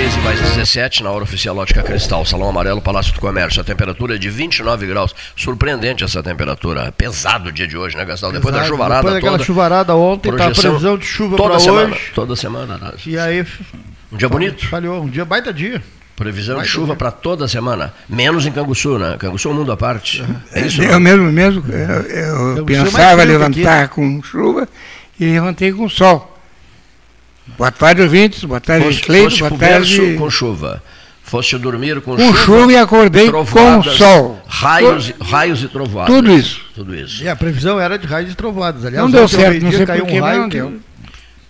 13 mais 17 na hora oficial Ótica Cristal, Salão Amarelo, Palácio do Comércio. A temperatura é de 29 graus. Surpreendente essa temperatura. Pesado o dia de hoje, né, Gastão? Depois da chuvarada Depois daquela toda. chuvarada ontem, tá a previsão de chuva toda semana, hoje. Toda semana. né? E aí. Um dia bonito. Falhou, um dia baita dia. Previsão Vai de chuva para toda semana. Menos em Canguçu, né? Canguçu é um mundo à parte. É isso? Eu não? mesmo, mesmo, eu, eu é mais pensava levantar aqui. com chuva e levantei com sol. Boa tarde, ouvintes. Boa tarde, Foste, Cleito. foste Boa tarde. com chuva. Foste dormir com, Com chuva e acordei com sol. Raios, e- raios e trovoadas. Tudo isso. Tudo isso. E a previsão era de raios e trovoadas. Aliás, Não deu certo, não sei caiu por quê, um raio não que- deu.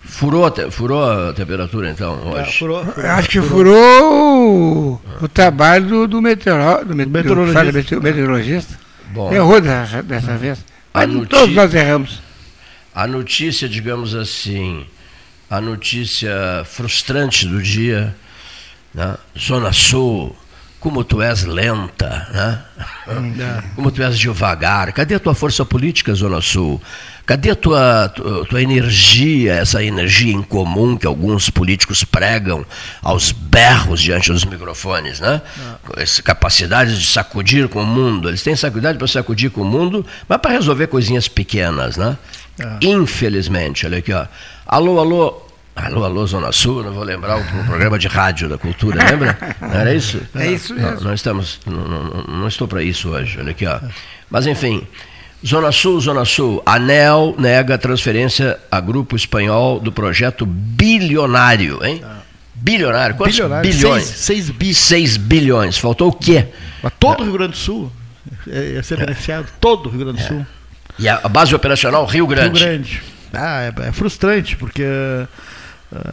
Furou, te- furou a temperatura, então, É, hoje? furou, furou. Eu Acho que furou o, o trabalho do, do, meteoro, do, met- do- meteorologista. meteorologista. Bom. Errou dessa, dessa vez. Mas todos nós erramos. A notícia, digamos assim, a notícia frustrante do dia, né? Zona Sul, como tu és lenta, né? Como tu és devagar. Cadê a tua força política, Zona Sul? Cadê a tua, tua, tua energia, essa energia em comum que alguns políticos pregam aos berros diante dos microfones, né? Com Essa capacidade de sacudir com o mundo. Eles têm sacudir para sacudir com o mundo, mas para resolver coisinhas pequenas, né? Infelizmente, olha aqui, ó. Alô, alô. Alô, alô, Zona Sul, não vou lembrar o, programa de rádio da cultura, lembra? Não era isso? É isso Não, mesmo. não estamos, não, não- não estou para isso hoje, olha aqui, ó. Mas enfim, Zona Sul, Zona Sul, ANEL nega transferência a grupo espanhol do projeto bilionário, hein? Bilionário, quantos Bilionário, bilhões? seis- seis bi. 6 bilhões, faltou o quê? Mas todo o Rio Grande do Sul é, ia ser beneficiado. Todo o Rio Grande do Sul. E a a base operacional Rio Grande. Rio Grande. Ah, é, é frustrante, porque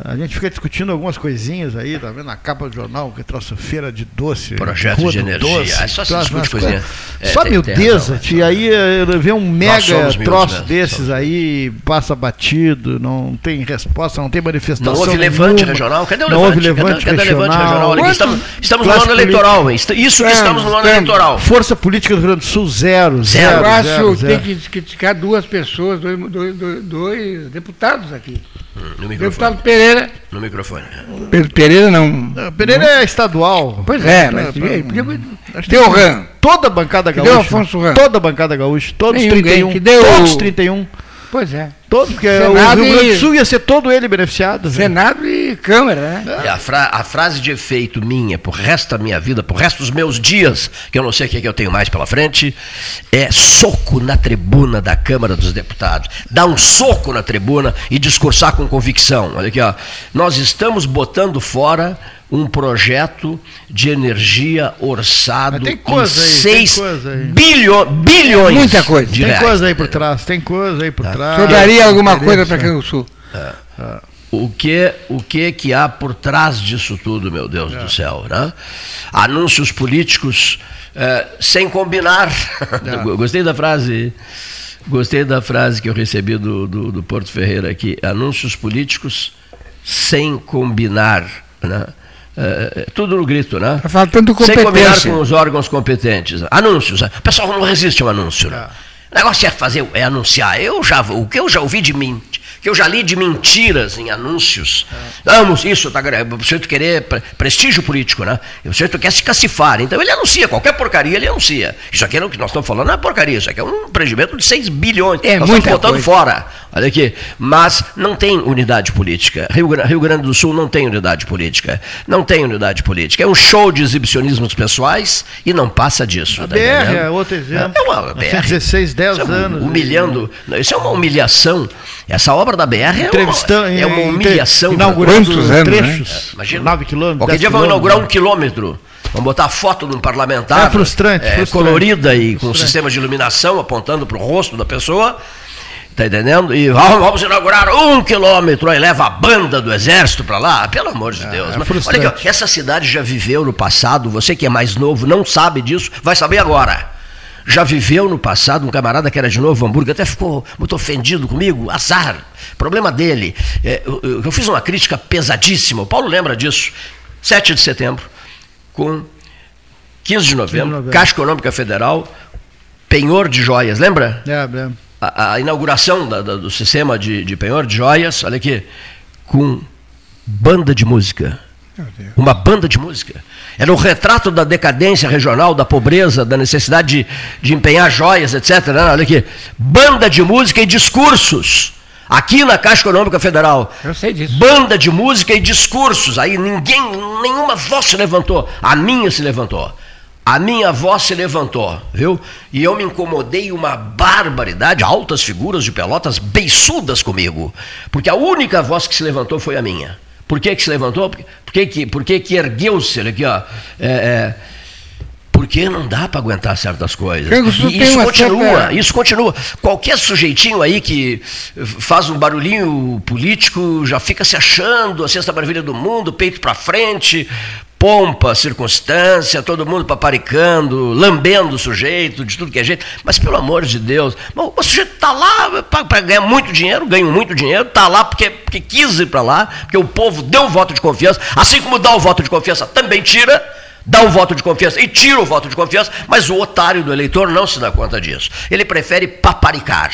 a gente fica discutindo algumas coisinhas aí, tá vendo? Na capa do jornal, que troço feira de doce. Projeto de energia. doce, Ah, só se discute coisinha. coisas- É, só tem- tem miudeza, tia, aí eh, vê um mega troço mesmo, desses aí, passa batido, não tem resposta, não tem manifestação. Não houve levante nenhuma. regional? Cadê o não levante? houve levante cadê, cadê o levante regional? Olha estamos, estamos no ano eleitoral, hein? Isso que estamos no ano eleitoral. Força política do Rio Grande do Sul, zero. Zero. Zero. Zero, que tem zero. que criticar duas pessoas, dois, dois, dois- dois deputados aqui. No Deputado microfone. Pereira. No microfone. Pe- Pereira não. Não, Pereira é estadual. Pois é, mas podia- podia- Acho Deu que RAM. Toda a bancada gaúcha. deu Afonso Ram. Toda a bancada gaúcha. Todos Nenhum 31. ganho, que deu- Todos 31. Pois é. Todos, porque Senado o Rio Grande do Sul ia ser todo ele beneficiado. Senado e Câmara, né? E a, fra- a frase de efeito minha, pro resto da minha vida, pro resto dos meus dias, que eu não sei o que, é que eu tenho mais pela frente, é soco na tribuna da Câmara dos Deputados. Dar um soco na tribuna e discursar com convicção. Olha aqui, ó. Nós estamos botando fora um projeto de energia orçado tem em coisa aí, tem 6 coisa aí. bilho- bilhões Muita coisa. de Tem reais. coisa aí por trás, tem coisa aí por Tá. trás. O senhor daria alguma coisa para né? Canguçu? O que, o que que há por trás disso tudo, meu Deus É. do céu, né? Anúncios políticos eh, sem combinar. É. Gostei da frase, gostei da frase que eu recebi do, do, do Porto Ferreira aqui. Anúncios políticos sem combinar, né? Eh, tudo no grito, né? Tá faltando Sem combinar competência. com os órgãos competentes. Anúncios. O pessoal não resiste ao anúncio. Né? O negócio é fazer, é anunciar. Eu já, o que eu já ouvi de mim, que eu já li de mentiras em anúncios. Vamos, isso, tá, o sujeito querer pre- prestígio político, né? O sujeito quer se cacifar. Então ele anuncia, qualquer porcaria ele anuncia. Isso aqui, não- que nós estamos falando, não é porcaria, isso aqui é um empreendimento de 6 bilhões. É nós estamos botando coisa. fora. Olha aqui. Mas não tem unidade política. Rio, Rio Grande do Sul não tem unidade política. Não tem unidade política. É um show de exibicionismos pessoais e não passa disso. A tá BR entendendo? é outro exemplo. É uma BR. 16, 10 Isso é um- anos. Humilhando. Isso é uma humilhação. Essa obra da BR é uma, é uma humilhação. inaugurando Quantos anos, trechos. né? Imagina. 9 quilômetros. Qualquer 10 dia vão inaugurar um quilômetro. Vamos botar a foto de um parlamentar. É frustrante, é, frustrante. colorida e com Frustrante. sistema de iluminação apontando para o rosto da pessoa. Tá entendendo? E vamos, vamos inaugurar um quilômetro, aí leva a banda do exército para lá. Pelo amor de Deus. é Mas frustrante. Olha aqui, ó, essa cidade já viveu no passado, você que é mais novo não sabe disso, vai saber agora. Já viveu no passado um camarada que era de Novo Hamburgo, até ficou muito ofendido comigo, azar, problema dele. É, eu, eu- fiz uma crítica pesadíssima, o Paulo lembra disso. 7 de setembro, com 15 de novembro, novembro. Caixa Econômica Federal, penhor de joias, lembra? É, é. a, a inauguração da- da- do sistema de, de penhor de joias, olha aqui, com banda de música, Uma banda de música. Era o retrato da decadência regional, da pobreza, da necessidade de, de empenhar joias, etc. Né? Olha aqui. Banda de música e discursos. Aqui na Caixa Econômica Federal. Eu sei disso. Banda de música e discursos. Aí ninguém, nenhuma voz se levantou. A minha se levantou. A minha voz se levantou, viu? E eu me incomodei uma barbaridade, altas figuras de pelotas beiçudas comigo. Porque a única voz que se levantou foi a minha. Por que, que se levantou? Por que, que, por que, que ergueu-se? Aqui, ó. É, é, porque não dá para aguentar certas coisas. E isso continua, certa... isso continua. Qualquer sujeitinho aí que faz um barulhinho político já fica se achando a sexta maravilha do mundo, peito para frente, pompa, circunstância, todo mundo paparicando, lambendo o sujeito, de tudo que é jeito. Mas pelo amor de Deus, o sujeito está lá para ganhar muito dinheiro, ganha muito dinheiro, está lá porque, porque quis ir para lá, porque o povo deu o voto de confiança, assim como dá o voto de confiança, também tira dá o voto de confiança e tira o voto de confiança, mas o otário do eleitor não se dá conta disso. Ele prefere paparicar.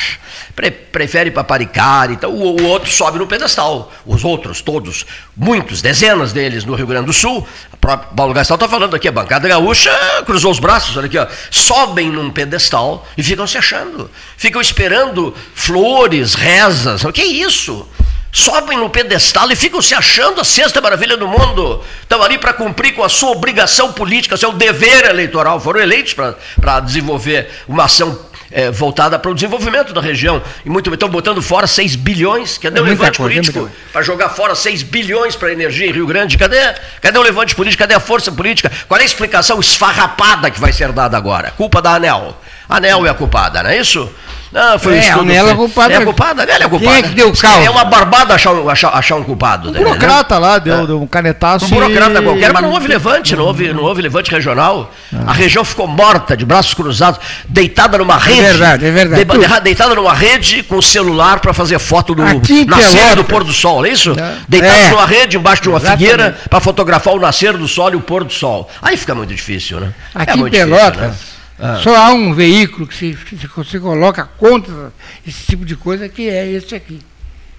Pre prefere paparicar, então o, o, outro sobe no pedestal. Os outros, todos, muitos, dezenas deles no Rio Grande do Sul, o próprio Paulo Gastal está falando aqui, a bancada gaúcha cruzou os braços, olha aqui, ó, sobem num pedestal e ficam se achando. Ficam esperando flores, rezas. O que é isso? Sobem no pedestal e ficam se achando a sexta maravilha do mundo. Estão ali para cumprir com a sua obrigação política, seu dever eleitoral. Foram eleitos para desenvolver uma ação é, voltada para o desenvolvimento da região. E muito estão botando fora 6 bilhões. Cadê é o levante coisa, é político para jogar fora 6 bilhões para a energia em Rio Grande? Cadê, cadê o levante político? Cadê a força política? Qual é a explicação esfarrapada que vai ser dada agora? Culpa da ANEL. A ANEL é a culpada, não é isso? Ah, foi é, um ela é culpada. É culpada? Ela é culpada. Quem é que deu o carro? É uma barbada achar um, achar, achar um culpado. Um burocrata lá, deu, é. deu um canetaço. Um burocrata e... qualquer, mas não houve levante, não houve, não houve levante regional. Ah. A região ficou morta, de braços cruzados, deitada numa rede. É verdade, é verdade. De, deitada numa rede com celular para fazer foto do nascer do pôr do sol, é isso? É. Deitada é. numa rede embaixo de uma Exatamente. figueira para fotografar o nascer do sol e o pôr do sol. Aí fica muito difícil, né? Aqui é muito Pelotas. Difícil, né? Ah. Só há um veículo que se, que se coloca contra esse tipo de coisa, que é esse aqui.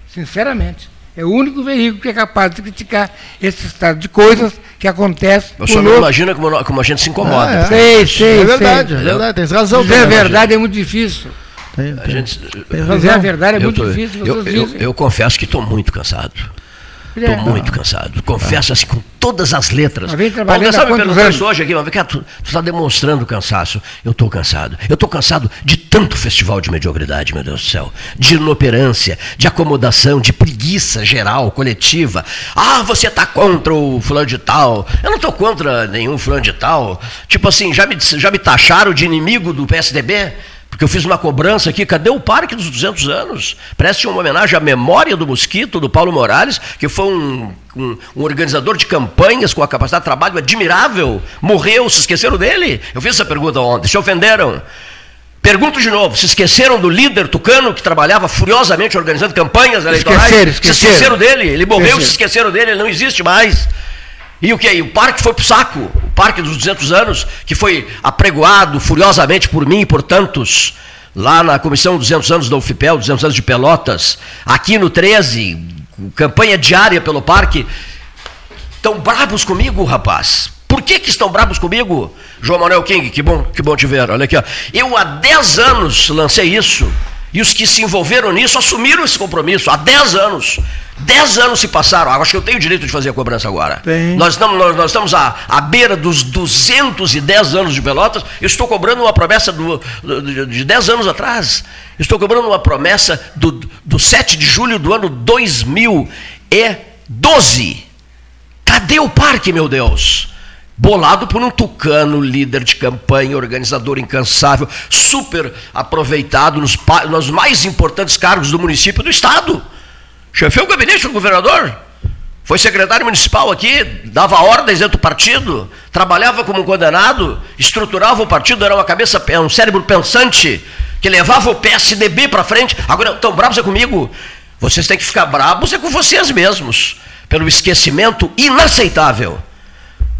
Sinceramente. É o único veículo que é capaz de criticar esse estado de coisas que acontece. Você não novo... imagina como, como, a gente se incomoda. Ah, é. Sei, sei, é verdade, sei. é verdade, tem razão. Dizer a verdade é muito difícil. Tem, tem, a gente, Dizer a verdade é muito tô, difícil. Eu, eu, eu, confesso que estou muito cansado. Estou é. muito cansado. Confesso assim com todas as letras. Paulo, me perguntou isso hoje aqui, mas tu está demonstrando cansaço. Eu estou cansado. Eu estou cansado de tanto festival de mediocridade, meu Deus do céu. De inoperância, de acomodação, de preguiça geral, coletiva. Ah, você está contra o fulano de tal. Eu não estou contra nenhum fulano de tal. Tipo assim, já me, já me taxaram de inimigo do PSDB? Porque eu fiz uma cobrança aqui, cadê o Parque dos 200 anos? Preste uma homenagem à memória do Mosquito, do Paulo Morales, que foi um, um, um, organizador de campanhas com a capacidade de trabalho admirável. Morreu, se esqueceram dele? Eu fiz essa pergunta ontem, se ofenderam. Pergunto de novo, se esqueceram do líder tucano que trabalhava furiosamente organizando campanhas eleitorais? Esqueceram, esqueceram. Se esqueceram dele, ele morreu esqueceram. se esqueceram dele, ele não existe mais. E o que aí? O parque foi para o saco. O parque dos 200 anos, que foi apregoado furiosamente por mim e por tantos, lá na Comissão 200 anos da UFPEL, 200 anos de Pelotas, aqui no 13, campanha diária pelo parque. Estão bravos comigo, rapaz. Por que, que estão bravos comigo? João Manuel King, que bom, que bom te ver. Olha aqui, ó. Eu há 10 anos lancei isso. E os que se envolveram nisso assumiram esse compromisso há 10 anos. 10 anos se passaram, acho que eu tenho o direito de fazer a cobrança agora. Nós estamos, nós, nós estamos à, à, beira dos 210 anos de Pelotas, eu estou cobrando uma promessa do, do, de 10 anos atrás. Estou cobrando uma promessa do, do 7 de julho do ano 2012. Cadê o parque, meu Deus? Bolado por um tucano, líder de campanha, organizador incansável, super aproveitado nos, nos mais importantes cargos do município do Estado. Chefeu o gabinete do governador, foi secretário municipal aqui, dava ordens dentro do partido, trabalhava como um condenado, estruturava o partido, era uma cabeça, um cérebro pensante, que levava o PSDB para frente. Agora, estão bravos é comigo? Vocês têm que ficar bravos é com vocês mesmos, pelo esquecimento inaceitável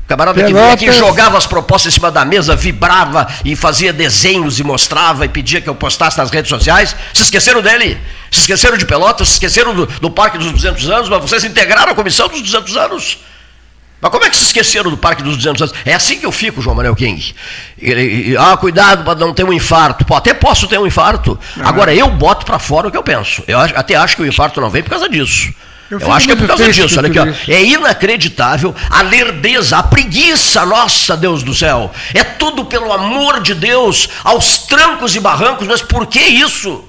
camarada que vinha aqui jogava as propostas em cima da mesa, vibrava e fazia desenhos e mostrava e pedia que eu postasse nas redes sociais. Se esqueceram dele? Se esqueceram de Pelotas? Se esqueceram do, do Parque dos 200 anos? Mas vocês integraram a comissão dos 200 anos? Mas como é que se esqueceram do Parque dos 200 anos? É assim que eu fico, João Manuel King. Ah, cuidado para não ter um infarto. Pô, até posso ter um infarto. Agora, eu boto para fora o que eu penso. Eu até acho que o infarto não vem por causa disso. Eu, eu acho que é por causa disso. Olha aqui, ó. É inacreditável a lerdeza, a preguiça, nossa Deus do céu. É tudo pelo amor de Deus, aos trancos e barrancos, mas por que isso?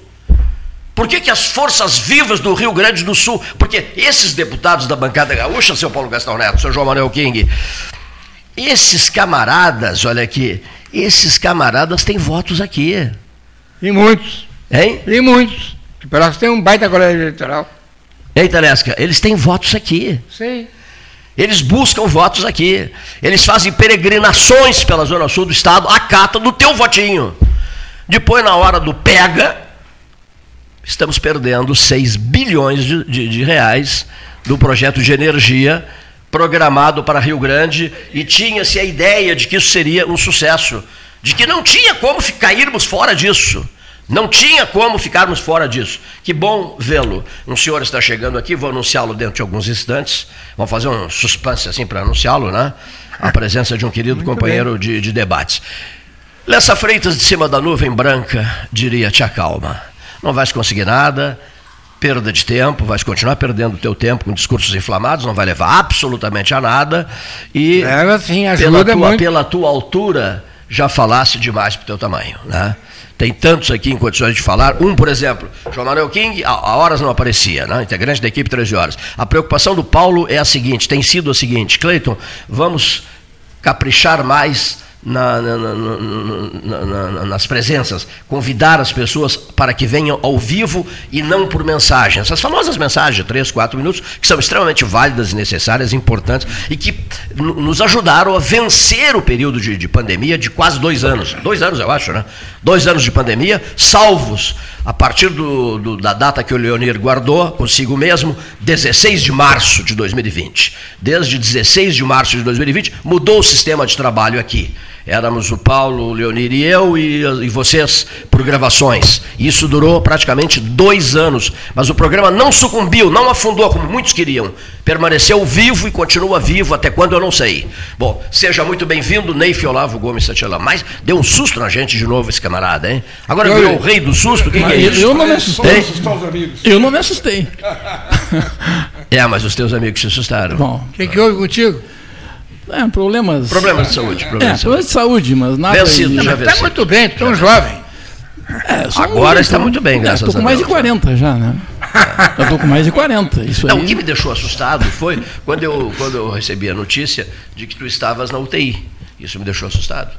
Por que, que as forças vivas do Rio Grande do Sul, porque esses deputados da bancada gaúcha, seu Paulo Gastão Neto, seu João Manuel King, esses camaradas, olha aqui, esses camaradas têm votos aqui. E muitos. Hein? E muitos. Que Pelotas tem um baita colégio eleitoral. Ei, Telesca, eles têm votos aqui. Sim. Eles buscam votos aqui. Eles fazem peregrinações pela Zona Sul do Estado, acata do teu votinho. Depois, na hora do pega, estamos perdendo 6 bilhões de, de, de reais do projeto de energia programado para Rio Grande e tinha-se a ideia de que isso seria um sucesso, de que não tinha como cairmos fora disso. Não tinha como ficarmos fora disso. Que bom vê-lo. Um senhor está chegando aqui, vou anunciá-lo dentro de alguns instantes. Vamos fazer um suspense assim para anunciá-lo, né? A presença de um querido Muito companheiro de, de, debates. Lessa Freitas de cima da nuvem branca, diria, te acalma não vais conseguir nada, perda de tempo, vais continuar perdendo o teu tempo com discursos inflamados, não vai levar absolutamente a nada. E é, assim, pela, tua, muito. pela tua altura, já falasse demais para o teu tamanho. Né? Tem tantos aqui em condições de falar. Um, por exemplo, João Manuel King, a, horas não aparecia, né? integrante da equipe 13 horas. A preocupação do Paulo é a seguinte, tem sido a seguinte, Cleiton, vamos caprichar mais na, na, na, nas presenças, convidar as pessoas para que venham ao vivo e não por mensagem. Essas famosas mensagens 3, 4 minutos, que são extremamente válidas, necessárias, importantes e que nos ajudaram a vencer o período de, de pandemia de quase dois anos. Dois anos, eu acho, né? Dois anos de pandemia, salvos a partir do, do, da data que o Leonir guardou consigo mesmo, 16 de março de 2020. Desde 16 de março de 2020, mudou o sistema de trabalho aqui. Éramos o Paulo, o Leonir e eu, e, e vocês por gravações. Isso durou praticamente dois anos. Mas o programa não sucumbiu, não afundou como muitos queriam. Permaneceu vivo e continua vivo até quando eu não sei. Bom, seja muito bem-vindo, Neif Olavo Gomes Santila. Mas deu um susto na gente de novo esse camarada, hein? Agora virou o rei do susto, quem que é isso? Eu não me assustei. Eu não me assustei. É, mas os teus amigos se assustaram. Bom, o que, que houve contigo? É, problemas. Problemas de saúde. Problemas, é, de, problemas de saúde, mas nada. Vencido, já Está muito bem, tão jovem. É, Agora está muito bem, graças a Deus. Estou com mais de 40 já, né? Eu estou com mais de 40. Isso Não, aí... o que me deixou assustado foi quando eu, quando eu recebi a notícia de que tu estavas na UTI. Isso me deixou assustado.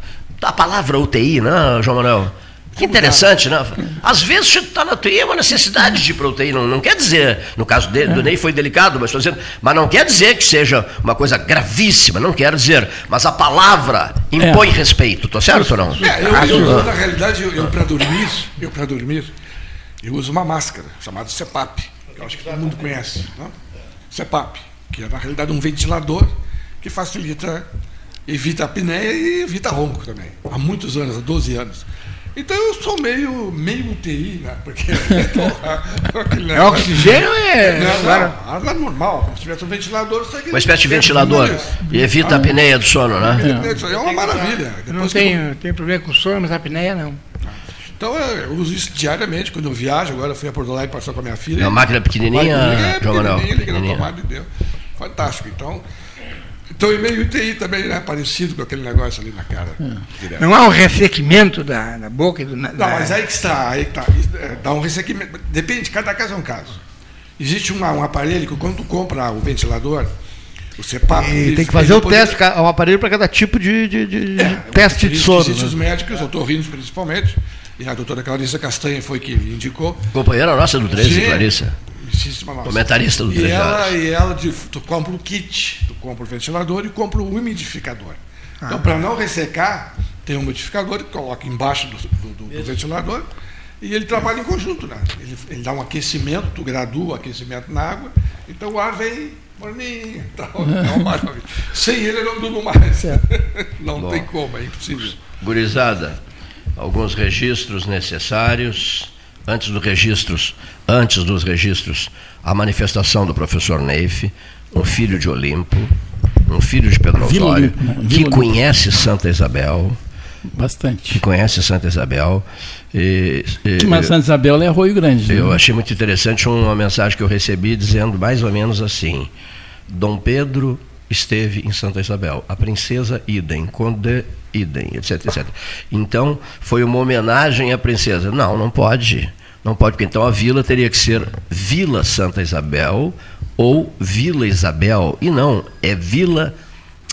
A palavra UTI, não, João Manuel? Que interessante, né? Às vezes você está na UTI, é uma necessidade de proteína. Não, não quer dizer, no caso dele, do Ney foi delicado, mas estou dizendo, mas não quer dizer que seja uma coisa gravíssima, não quer dizer. Mas a palavra impõe é. respeito, tô certo ou não? É, eu, eu, eu, na realidade, eu, eu para dormir, eu para dormir, eu uso uma máscara chamada CEPAP, que eu acho que todo mundo conhece. Né? CEPAP, que é na realidade um ventilador que facilita, evita a apneia e evita ronco também. Há muitos anos, há 12 anos. Então eu sou meio, meio UTI, né? Porque é oxigênio é. Não, não, ar normal, como se tivesse um ventilador. Uma espécie de ventilador. E evita ah, a apneia do sono, né? É, é uma maravilha. Depois não tenho, eu... tenho problema com sono, mas a apneia não. Então eu uso isso diariamente quando eu viajo. Agora eu fui a Porto Alegre passar com a minha filha. É uma máquina pequenininha, é, pequenininha, pequenininha, na tomada e deu. Fantástico. Então, então, e meio UTI também, né? Parecido com aquele negócio ali na cara. É. Não há um ressequimento da, da boca e do. Da... Não, mas aí que está, aí que está. É, dá um ressequimento. Depende, cada caso é um caso. Existe uma, um aparelho que quando tu compra o ventilador, o CEPAP. E tem que fazer o teste, um aparelho para cada tipo de, de, de é, teste de sono. Existem né? os médicos, otorrinos principalmente, e a doutora Clarissa Castanha foi que me indicou. Companheira nossa do 13, Clarissa. Comentarista do e ela, e ela de, tu compra o kit, tu compra o ventilador e compra o umidificador. Ah. Então, para não ressecar, tem um umidificador que coloca embaixo do, do, do, do ventilador e ele trabalha em conjunto. Né? Ele, ele, dá um aquecimento, tu gradua o aquecimento na água, então o ar vem morninho. Então, é uma maravilha. Sem ele eu não durmo mais. não Bom, tem como, é impossível. Gurizada, alguns registros necessários antes dos registros, antes dos registros, a manifestação do professor Neif, um filho de Olimpo, um filho de Pedro Osório, né? que conhece Santa Isabel, Bastante. que conhece Santa Isabel. E, e- Mas Santa Isabel é Arroio Grande. eu né? achei muito interessante uma mensagem que eu recebi dizendo mais ou menos assim: Dom Pedro esteve em Santa Isabel, a princesa idem, Conde idem, etc, etc. Então, foi uma homenagem à princesa. Não, não pode. Não pode, porque então a vila teria que ser Vila Santa Isabel ou Vila Isabel. E não, é Vila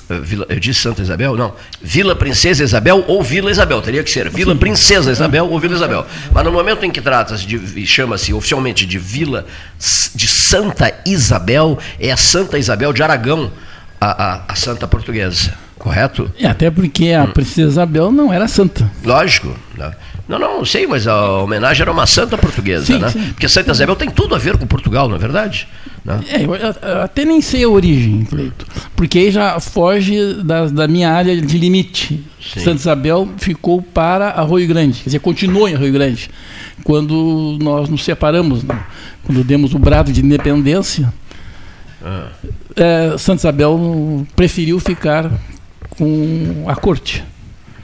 eh, Vila, eu disse Santa Isabel? Não. Vila Princesa Isabel ou Vila Isabel. Teria que ser Vila Princesa Isabel ou Vila Isabel. Mas no momento em que trata-se de, chama-se oficialmente de Vila de Santa Isabel, é a Santa Isabel de Aragão, a, a, a santa portuguesa. Correto? É, até porque a princesa Isabel não era santa. Lógico. né? Não, não, sei, mas a homenagem era uma santa portuguesa, Sim, né? sim. Porque Santa Isabel tem tudo a ver com Portugal, não é verdade? Né? É, eu, eu até nem sei a origem, Cleito. Porque aí já foge da, da minha área de limite. Sim. Santa Isabel ficou para Arroio Grande, quer dizer, continuou em Arroio Grande. Quando nós nos separamos, né? quando demos o brado de independência, Ah. é, Santa Isabel preferiu ficar com a corte.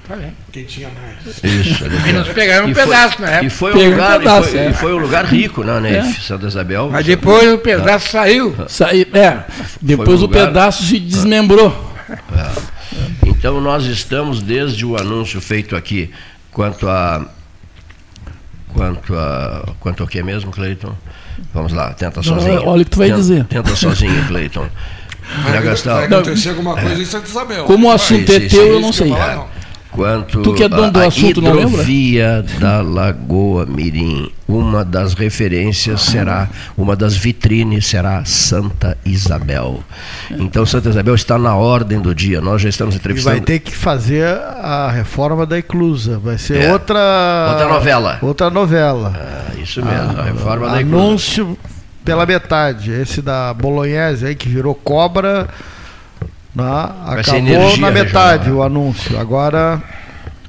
Tá bem. Quem tinha mais. Isso. E nos pegaram um E foi- pedaço na época. E foi um Pegaram um lugar, e pedaço, foi, é. e foi um lugar rico, né, né? É. Santa Isabel. Mas depois o pedaço saiu. Sai, é, depois um o lugar- pedaço se desmembrou. É. Então nós estamos desde o anúncio feito aqui quanto a quanto a quanto ao que mesmo, Cleiton? Vamos lá, tenta Não, sozinho. olha o que tu vai tenta, dizer. Tenta sozinho, Cleiton. Vai, gastar. vai acontecer alguma coisa em Santa Isabel. Como o assunto é teu, eu isso não sei. Quanto Tu que é dono do a, a assunto, não lembra? hidrovia da Lagoa Mirim, uma das referências será, uma das vitrines será Santa Isabel. Então Santa Isabel está na ordem do dia. Nós já estamos E entrevistando. vai ter que fazer a reforma da Eclusa. Vai ser É. outra. Outra novela. Outra novela. Ah, isso mesmo, a reforma da Eclusa. Anúncio pela metade. Esse da Bolognese aí que virou cobra. né, acabou na metade regional. o anúncio. Agora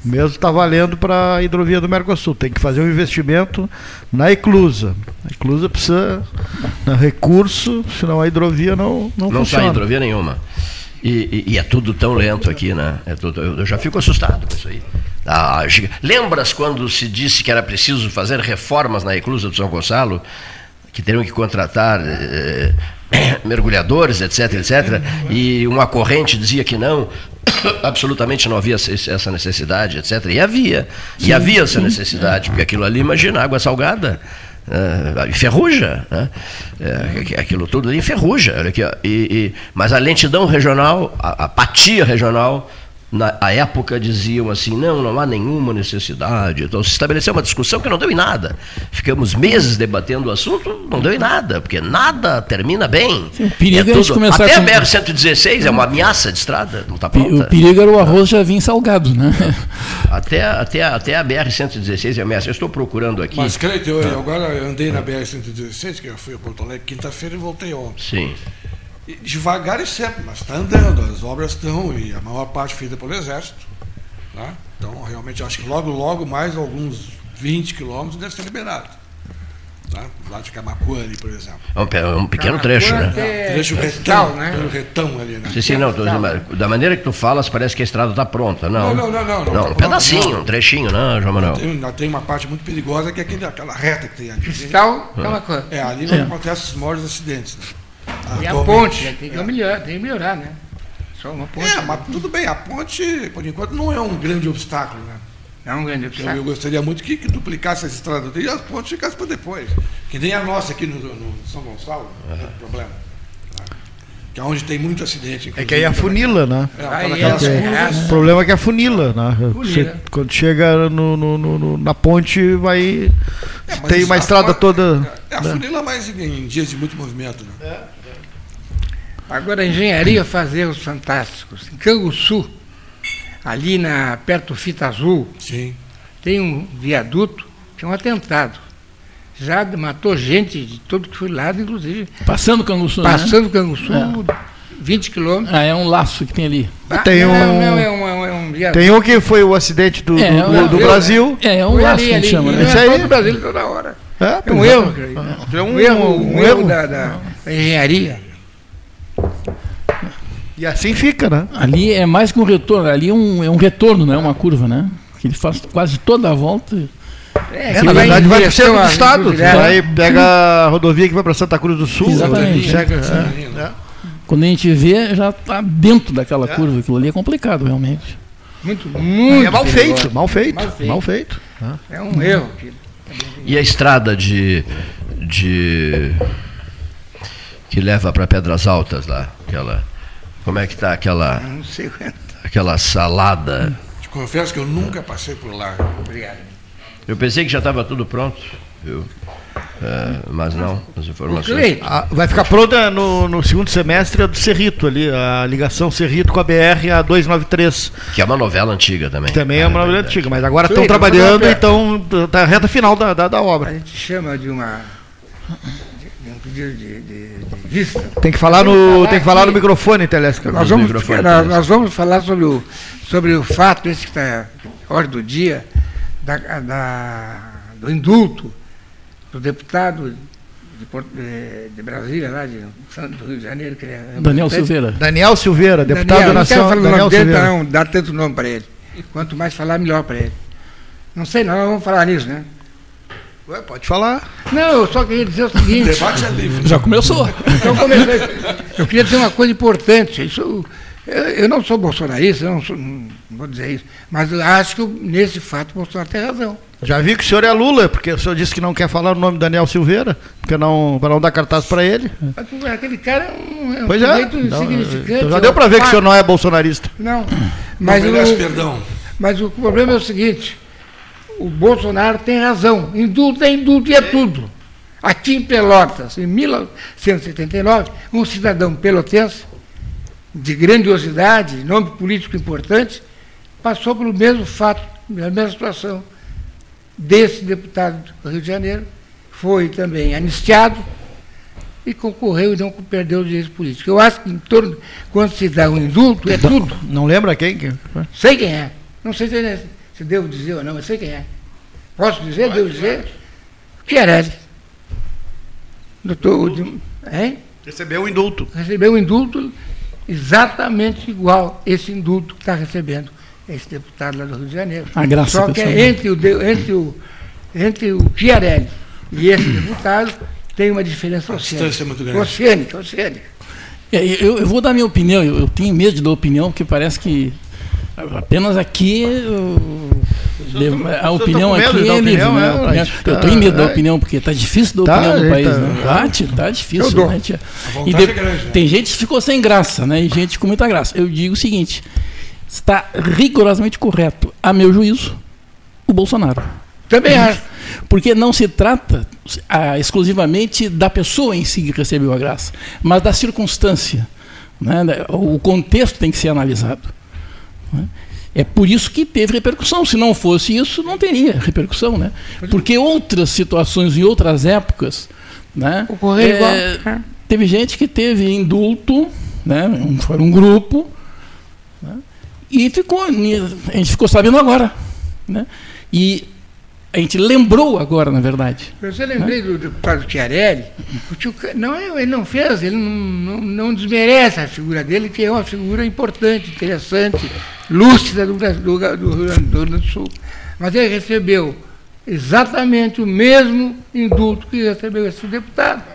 mesmo está valendo para a hidrovia do Mercosul. Tem que fazer um investimento na Eclusa. A Eclusa precisa de recurso, senão a hidrovia não, não, Não funciona. sai hidrovia nenhuma. E, e- e é tudo tão lento aqui, né? É tudo- eu, eu já fico assustado com isso aí. Ah, giga- lembras quando se disse que era preciso fazer reformas na reclusa do São Gonçalo? Que teriam que contratar eh, mergulhadores, etc, etc. E uma corrente dizia que não, absolutamente não havia essa necessidade, etc. E havia. E havia essa necessidade, porque aquilo ali, imagina, água salgada. eh, enferruja, né? É, aquilo tudo ali ó. E- e- mas a lentidão regional, a apatia regional, na a época diziam assim, não, não há nenhuma necessidade. Então se estabeleceu uma discussão que não deu em nada. Ficamos meses debatendo o assunto, não deu em nada, porque nada termina bem. o perigo é a gente começar até com- a BR-116 é uma ameaça de estrada, não está O pronta. perigo era o arroz já vir salgado, né? Até, até, até a BR-116 é ameaça. Eu estou procurando aqui. Mas, Cleito, eu, eu agora eu andei na BR-116, que eu fui a Porto Alegre quinta-feira e voltei ontem. Sim. Devagar e sempre, mas está andando, as obras estão, e a maior parte feita pelo Exército. Tá? Então, realmente, acho que logo, logo, mais alguns 20 quilômetros deve ser liberado. Tá? Lá de Camacuã ali, por exemplo. É um, é um pequeno trecho, né? É, trecho retão, né? retão ali, né? Sim, sim, não, tô da maneira que tu falas, parece que a estrada está pronta. Não, Não, não, não, não, não, Não, um pedacinho, não. um trechinho, não, João Manuel. Tem, ainda tem uma parte muito perigosa que é aquele, aquela reta que tem ali. Hospital, Camacuã. É, ali não acontecem os maiores acidentes. Né? E a ponte, né? tem que melhorar, tem que melhorar, né? Só uma ponte. É, mas tudo bem, a ponte, por enquanto, não é um grande obstáculo, né? É um grande Eu, obstáculo. eu gostaria muito que, que duplicasse essa estrada e as pontes ficassem para depois. Que nem a nossa aqui no, no São Gonçalo, não tem problema. tá? Que é onde tem muito acidente. É que aí afunila, né? É, Aí aquelas é, curvas. O problema é que afunila, né? Funila. Você- quando chega no, no- no- na ponte, vai. É, tem uma estrada toda. É, a né? funila mais em, em dias de muito movimento. Né? Agora a engenharia faz erros fantásticos. Em Canguçu, ali na, perto do Fita Azul, Sim. tem um viaduto que é um atentado. Já matou gente de todo que foi lado, inclusive. Passando o Canguçu, né? Passando o Canguçu, É. 20 quilômetros. Ah, é um laço que tem ali. Ah, Tem não, um- não, é um, é um, é um viaduto. Tem um que foi o acidente do, É, do- é do- do eu- Brasil. É, é um laço ali, que a gente ali, chama, né? É aí- do Brasil toda hora. É, É um pois erro. É um, um erro, um um erro da, da- engenharia. E assim fica, né? Ali é mais que um retorno, ali é um, é um retorno, não é uma curva, né? Que ele faz quase toda a volta. É, na verdade vai para o centro do estado. Aí pega a rodovia que vai para Santa Cruz do Sul. Exatamente. Chega, é, é. Quando a gente vê, já está dentro daquela curva. Aquilo ali é complicado, realmente. Muito, muito. É mal feito, mal feito, mal feito. Mal feito. É um erro. E a estrada de. de que leva para Pedras Altas lá? Aquela. Como é que tá aquela. Não sei. Aquela salada. Te confesso que eu nunca passei por lá. Obrigado. Eu pensei que já estava tudo pronto. Eu, é, mas não, as informações. Ah, vai ficar pronta no, no, segundo semestre do Cerrito ali, a ligação Cerrito com a BR a 293. Que é uma novela antiga também. Que também é, é uma novela antiga, mas agora estão trabalhando e estão. Está a reta final da, da, da, obra. A gente chama de uma. De um pedido de, de, de vista. Tem que falar no, tem que falar no microfone, Telesca. Nós vamos, nós, nós vamos falar sobre o, sobre o fato, esse que está hora do dia, da, da, do indulto do deputado de, de, Brasília, lá de, do Rio de Janeiro, que é Daniel Silveira. Daniel Silveira, deputado Daniel, da Nação. Não quero falar Daniel dele para não dar tanto nome para ele. Quanto mais falar, melhor para ele. Não sei não, vamos falar nisso, né? Ué, pode falar. Não, eu só queria dizer o seguinte. Debate é livre. Já começou. Então comecei. Eu queria dizer uma coisa importante. Isso, eu, eu não sou bolsonarista, não, sou, não vou dizer isso, mas eu acho que nesse fato o Bolsonaro tem razão. Já vi que o senhor é Lula, porque o senhor disse que não quer falar o nome do Daniel Silveira, porque não, para não dar cartaz para ele. Aquele cara é um, é um pois é, insignificante. Então já deu para ver que o senhor não é bolsonarista. Não, mas, não merece o, perdão. mas o problema é o seguinte, o Bolsonaro tem razão, indulto é indulto e é tudo. Aqui em Pelotas, em 1979, um cidadão pelotense de grandiosidade, nome político importante, passou pelo mesmo fato, pela mesma situação desse deputado do Rio de Janeiro, foi também anistiado e concorreu e não perdeu o direito político. Eu acho que em torno, quando se dá um indulto, é tudo. Não lembra quem? Sei quem é. Não sei se, é, se devo dizer ou não, mas sei quem é. Posso dizer, devo dizer? Chiarelli. Doutor. Hein? Recebeu o indulto. Recebeu o indulto exatamente igual esse indulto que está recebendo esse deputado lá do Rio de Janeiro. A graça Só que é entre o, entre o, entre o Chiarelli e esse deputado tem uma diferença oceânica. É muito grande. Oceânica, oceânica. É, eu, eu, vou dar minha opinião, eu, eu, tenho medo de dar opinião, porque parece que apenas aqui eu, a opinião aqui é livre. Né? É, eu estou em medo da opinião, porque está difícil dar tá, opinião no país. Tá, né? tá, tá difícil. Né, e de, é grande, né? Tem gente que ficou sem graça, né? E gente com muita graça. Eu digo o seguinte: está rigorosamente correto, a meu juízo, o Bolsonaro. Também acho. Porque não se trata ah, exclusivamente da pessoa em si que recebeu a graça, mas da circunstância. Né? O contexto tem que ser analisado. Né? É por isso que teve repercussão. Se não fosse isso, não teria repercussão, né? Porque outras situações em outras épocas, né? Ocorreu é, igual. Teve gente que teve indulto, né? Um, foi um grupo, né? E ficou. A gente ficou sabendo agora, né? E a gente lembrou agora, na verdade. Você lembrei né? do deputado Chiarelli, não, ele não fez, ele não, não, não, desmerece a figura dele, que é uma figura importante, interessante, lúcida do, do, do Rio Grande do Sul. Mas ele recebeu exatamente o mesmo indulto que recebeu esse deputado.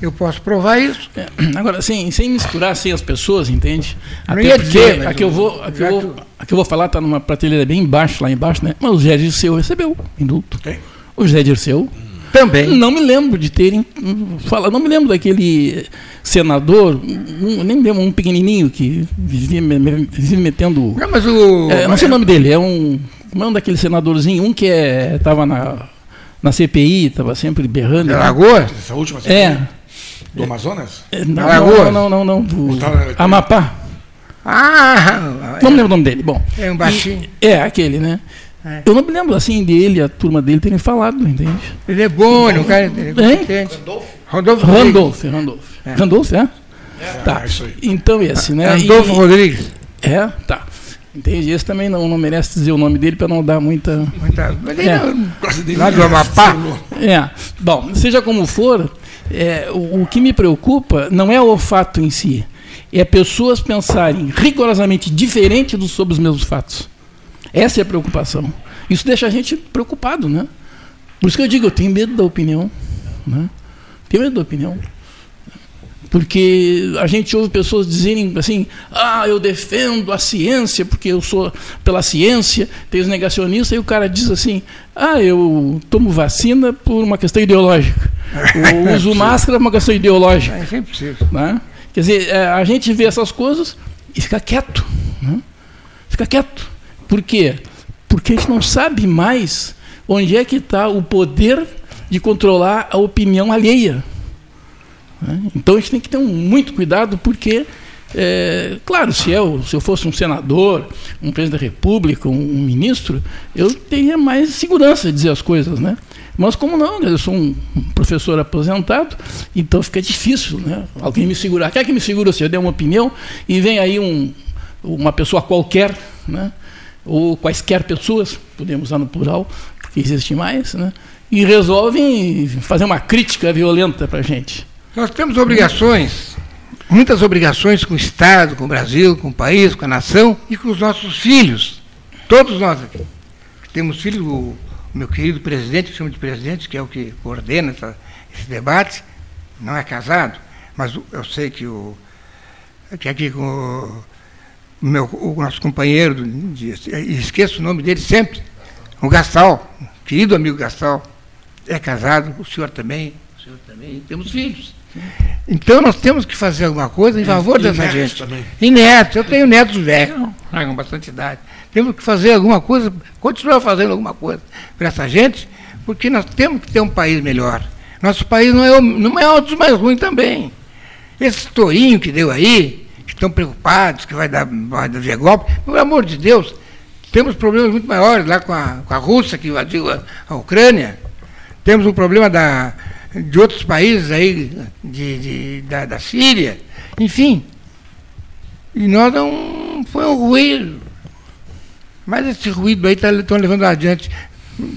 Eu posso provar isso. É, agora, sem, sem misturar assim, as pessoas, entende? Até não ia porque dizer, a que eu vou, a que eu vou, a que eu vou falar está numa prateleira bem embaixo, lá embaixo, né? Mas o José Dirceu recebeu indulto. Okay. O José Dirceu também. Não me lembro de terem fala, não me lembro daquele senador, um, nem lembro um pequenininho que vivia, vivia metendo. Não, mas o é, não sei o nome dele, é um como é um daquele senadorzinho, um que é, tava na na CPI, estava sempre berrando. É Lagoa? Essa última CPI? É. Do Amazonas? É, não, não, não, não, não, do Amapá. Ah! Não me lembro o nome dele. Bom. É um baixinho. E, é, aquele, né? É. Eu não me lembro assim dele, a turma dele terem falado, entende? Ele é bom, ele é um cara competente. Randolph? Randolph, Randolph. É. Randolph, é? é tá. É então esse, né? Randolfo e, Rodrigues. É, tá. Entendi. Esse também não, não merece dizer o nome dele para não dar muita. muita é. não, lá do Amapá. É. Bom, seja como for, é, o, o, que me preocupa não é o fato em si, é pessoas pensarem rigorosamente diferente do, sobre os mesmos fatos. Essa é a preocupação. Isso deixa a gente preocupado, né? Por isso que eu digo, eu tenho medo da opinião. Né? Tenho medo da opinião. Porque a gente ouve pessoas dizerem assim: ah, eu defendo a ciência porque eu sou pela ciência, tem os negacionistas, e o cara diz assim: ah, eu tomo vacina por uma questão ideológica. Eu uso máscara por uma questão ideológica. É sempre possível. Né? Quer dizer, é, a gente vê essas coisas e fica quieto. Né? Fica quieto. Por quê? Porque a gente não sabe mais onde é que está o poder de controlar a opinião alheia. Né? Então a gente tem que ter um, muito cuidado, porque, é, claro, se eu, se eu fosse um senador, um presidente da República, um, um ministro, eu teria mais segurança de dizer as coisas, né? Mas como não, eu sou um professor aposentado, então fica difícil, né? Alguém me segurar. Quer que me segure se eu der uma opinião e vem aí um, uma pessoa qualquer, né? Ou quaisquer pessoas, podemos usar no plural, porque existe mais, né? E resolvem fazer uma crítica violenta para a gente. Nós temos obrigações, muitas obrigações com o Estado, com o Brasil, com o país, com a nação e com os nossos filhos. Todos nós aqui. Temos filhos, o meu querido presidente, que chama de presidente, que é o que coordena essa, esse debate, não é casado, mas eu sei que o que aqui com o, meu, o nosso companheiro, esqueço o nome dele sempre, o Gastal, querido amigo Gastal, é casado, o senhor também, o senhor também, temos filhos. Então nós temos que fazer alguma coisa em favor e, dessa gente. Também. E netos, eu tenho netos velhos, com bastante idade. Temos que fazer alguma coisa, continuar fazendo alguma coisa para essa gente, porque nós temos que ter um país melhor. Nosso país não é, não é um dos mais ruins também. Esse tourinho que deu aí, que estão preocupados, que vai dar, vai dar golpe, pelo amor de Deus, temos problemas muito maiores lá com a, com a Rússia, que invadiu a, a Ucrânia. Temos o problema da, de outros países aí, de, de da, da, Síria, enfim. E nós não. Foi um ruído. Mas esse ruído aí estão tá, levando adiante.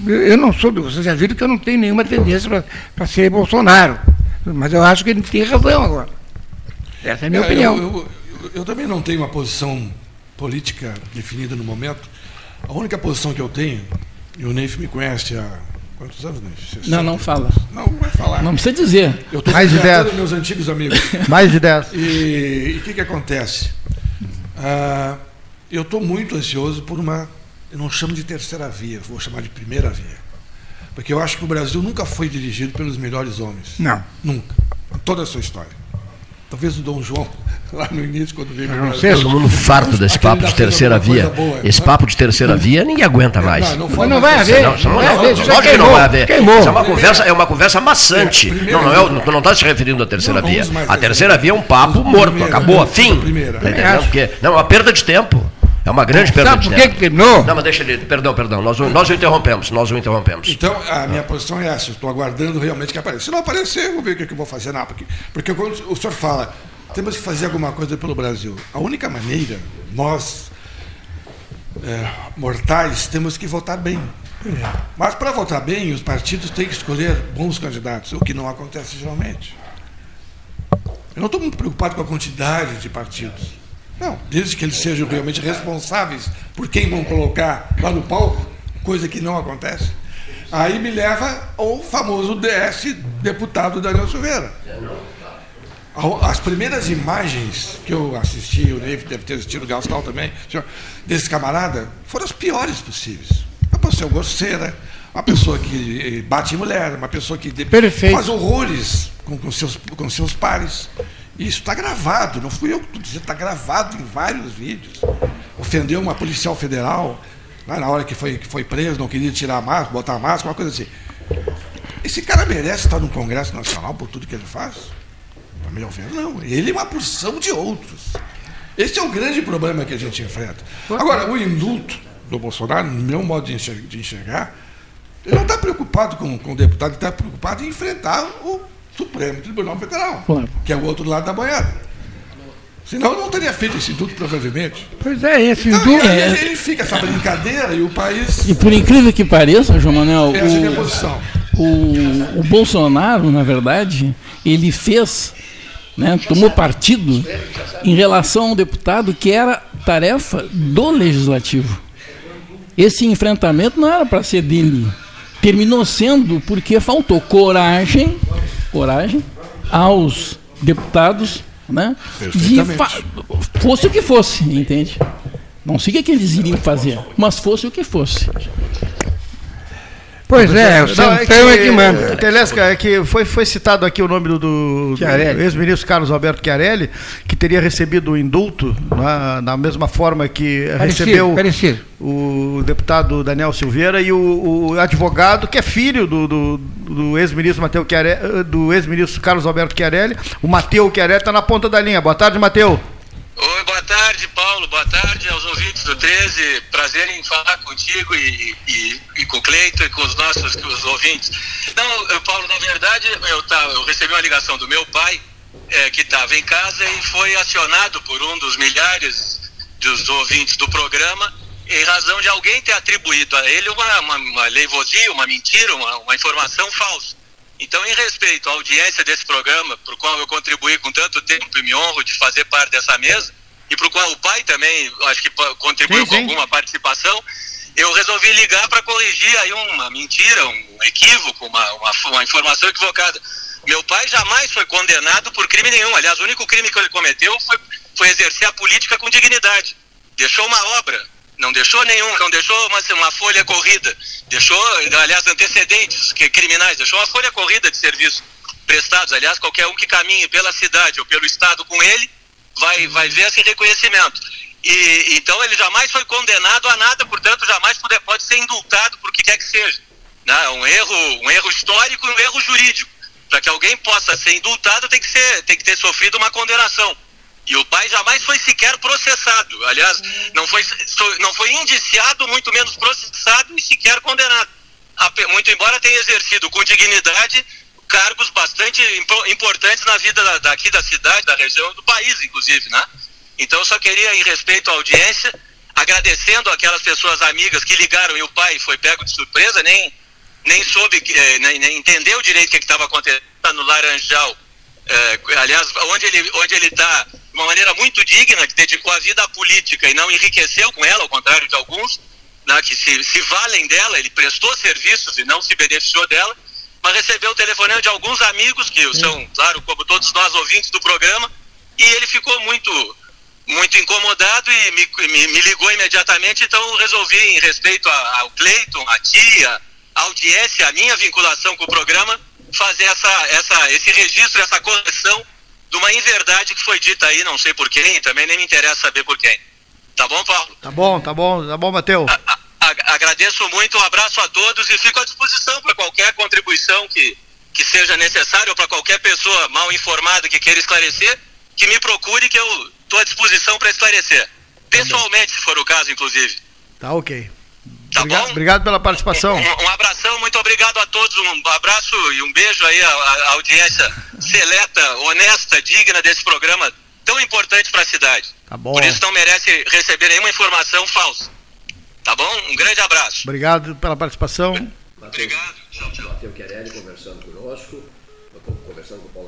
Eu não sou, vocês já viram que eu não tenho nenhuma tendência para ser Bolsonaro. Mas eu acho que ele tem razão agora. Essa é a minha é, opinião. Eu, eu, eu, também não tenho uma posição política definida no momento. A única posição que eu tenho, e o Neif me conhece há Quantos anos, né? Não, não fala. Não, vai falar. Não precisa dizer. Eu estou Mais de 10. meus antigos amigos. Mais de 10. E o que, que acontece? Ah, eu estou muito ansioso por uma. Eu não chamo de terceira via, vou chamar de primeira via. Porque eu acho que o Brasil nunca foi dirigido pelos melhores homens. Não. Nunca. Em toda a sua história. Talvez o Dom João lá no início, quando veio não sei, Todo mundo farto desse papo de terceira via. Esse papo de terceira via ninguém aguenta mais. Não, não, não vai haver. Não, não, não, lógico que não vai haver. Queimou. Isso é uma conversa, é uma conversa maçante. É, não, não, é, tu não está se referindo à terceira via. A terceira via é um papo morto, acabou, fim. Tá Porque, não, é uma perda de tempo. É uma grande perda Sabe de tempo. Sabe por que terminou? Não, mas deixa ele. Perdão, perdão. Nós, nós o interrompemos. Nós o interrompemos. Então, a minha posição é essa. Estou aguardando realmente que apareça. Se não aparecer, eu vou ver o que eu vou fazer. Não, porque, porque quando o senhor fala, temos que fazer alguma coisa pelo Brasil. A única maneira, nós, é, mortais, temos que votar bem. Mas para votar bem, os partidos têm que escolher bons candidatos, o que não acontece geralmente. Eu não estou muito preocupado com a quantidade de partidos. Não, desde que eles sejam realmente responsáveis por quem vão colocar lá no palco, coisa que não acontece. Aí me leva ao famoso DS deputado Daniel Silveira. As primeiras imagens que eu assisti, o Ney deve ter assistido, o Gastal também, desse camarada, foram as piores possíveis. Uma pessoa grosseira, uma pessoa que bate em mulher, uma pessoa que Perfeito. faz horrores com, com, seus, com seus pares. Isso está gravado, não fui eu que estou dizendo, está gravado em vários vídeos. Ofendeu uma policial federal, né, na hora que foi, que foi preso, não queria tirar a máscara, botar a máscara, uma coisa assim. Esse cara merece estar no Congresso Nacional por tudo que ele faz? Para meu ver, não. Ele é uma porção de outros. Esse é o grande problema que a gente enfrenta. Agora, o indulto do Bolsonaro, no meu modo de enxergar, de enxergar ele não está preocupado com, com o deputado, ele está preocupado em enfrentar o Supremo Tribunal Federal, claro. que é o outro lado da boiada. Senão não teria feito esse indulto, provavelmente. Pois é, esse indulto. Então, é... Ele fica essa brincadeira e o país. E por incrível que pareça, João Manuel. Essa o, é a posição. O, o Bolsonaro, na verdade, ele fez né, tomou partido em relação a um deputado que era tarefa do legislativo. Esse enfrentamento não era para ser dele. Terminou sendo porque faltou coragem, coragem aos deputados, né? De fosse o que fosse, entende? Não sei o que eles iriam fazer, mas fosse o que fosse. Pois é, o Centrão é que, é que manda. Telesca, é que foi, foi citado aqui o nome do, do, do ex-ministro Carlos Alberto Chiarelli, que teria recebido o indulto na, na mesma forma que parecido, recebeu parecido. o deputado Daniel Silveira e o, o advogado, que é filho do, do, do ex-ministro Mateu do ex-ministro Carlos Alberto Chiarelli. O Mateu Chiarelli está na ponta da linha. Boa tarde, Mateu. Oi, boa tarde, Paulo. Boa tarde aos ouvintes do 13. Prazer em falar contigo e, e, e com o Cleito e com os nossos os ouvintes. Não, Paulo, na verdade, eu, tá, eu recebi uma ligação do meu pai, é, que estava em casa e foi acionado por um dos milhares dos ouvintes do programa, em razão de alguém ter atribuído a ele uma, uma, uma leivosia, uma mentira, uma, uma informação falsa. Então, em respeito à audiência desse programa, para o qual eu contribuí com tanto tempo e me honro de fazer parte dessa mesa, e para o qual o pai também, acho que contribuiu sim, sim. com alguma participação, eu resolvi ligar para corrigir aí uma mentira, um equívoco, uma, uma, uma, informação equivocada. Meu pai jamais foi condenado por crime nenhum. Aliás, o único crime que ele cometeu foi, foi exercer a política com dignidade. Deixou uma obra não deixou nenhum, não deixou uma, uma folha corrida, deixou, aliás, antecedentes que, criminais, deixou uma folha corrida de serviço prestados. Aliás, qualquer um que caminhe pela cidade ou pelo estado com ele vai, vai ver esse reconhecimento. E, então ele jamais foi condenado a nada, portanto, jamais pode, pode ser indultado por que quer que seja. Né? Um, erro, um erro histórico e um erro jurídico. Para que alguém possa ser indultado, tem que, ser, tem que ter sofrido uma condenação. E o pai jamais foi sequer processado. Aliás, não foi, não foi indiciado, muito menos processado e sequer condenado. Muito embora tenha exercido com dignidade cargos bastante importantes na vida daqui da cidade, da região, do país, inclusive, né? Então, eu só queria, em respeito à audiência, agradecendo aquelas pessoas amigas que ligaram e o pai foi pego de surpresa, nem, nem soube, eh, nem, nem entendeu direito o que estava acontecendo no Laranjal. Eh, aliás, onde ele onde ele está uma maneira muito digna, que dedicou a vida à política e não enriqueceu com ela, ao contrário de alguns, né, que se, se valem dela, ele prestou serviços e não se beneficiou dela, mas recebeu o telefonema de alguns amigos, que são, claro, como todos nós ouvintes do programa, e ele ficou muito muito incomodado e me, me, me ligou imediatamente, então resolvi, em respeito ao Cleiton, a tia, a audiência, a minha vinculação com o programa, fazer essa, essa, esse registro, essa correção de uma inverdade que foi dita aí, não sei por quem, também nem me interessa saber por quem. Tá bom, Paulo? Tá bom, tá bom, tá bom, Matheus. Agradeço muito, um abraço a todos e fico à disposição para qualquer contribuição que, que seja necessária ou para qualquer pessoa mal informada que queira esclarecer, que me procure que eu estou à disposição para esclarecer. Tá Pessoalmente, se for o caso, inclusive. Tá ok. Tá obrigado, bom? Obrigado pela participação. Um, um, abração, muito obrigado a todos. Um abraço e um beijo aí à, à audiência seleta, honesta, digna desse programa tão importante para a cidade. Tá bom. Por isso não merece receber nenhuma informação falsa. Tá bom? Um grande abraço. Obrigado pela participação. Obrigado. Tchau, tchau. Matheus Querelli conversando conosco, conversando com o Paulo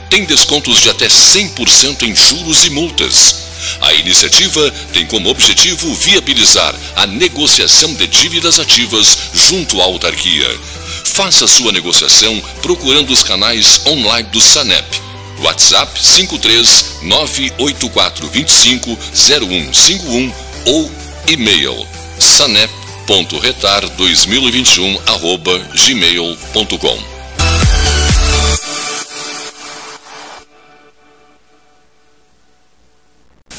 tem descontos de até 100% em juros e multas. A iniciativa tem como objetivo viabilizar a negociação de dívidas ativas junto à autarquia. Faça sua negociação procurando os canais online do SANEP. WhatsApp 53984250151 ou e-mail sanep.retar2021@gmail.com.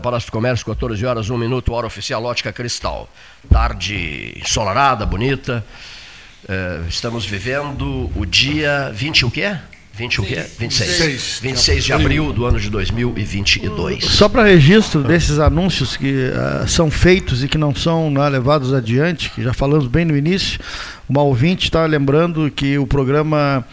Amarelo, Palácio do Comércio, 14 horas, 1 minuto, hora oficial Ótica Cristal. Tarde ensolarada, bonita. É, estamos vivendo o dia 20 o quê? 20 o quê? 26. 26, 26 de abril do ano de 2022. Só para registro desses anúncios que uh, são feitos e que não são né, levados adiante, que já falamos bem no início, uma ouvinte está lembrando que o programa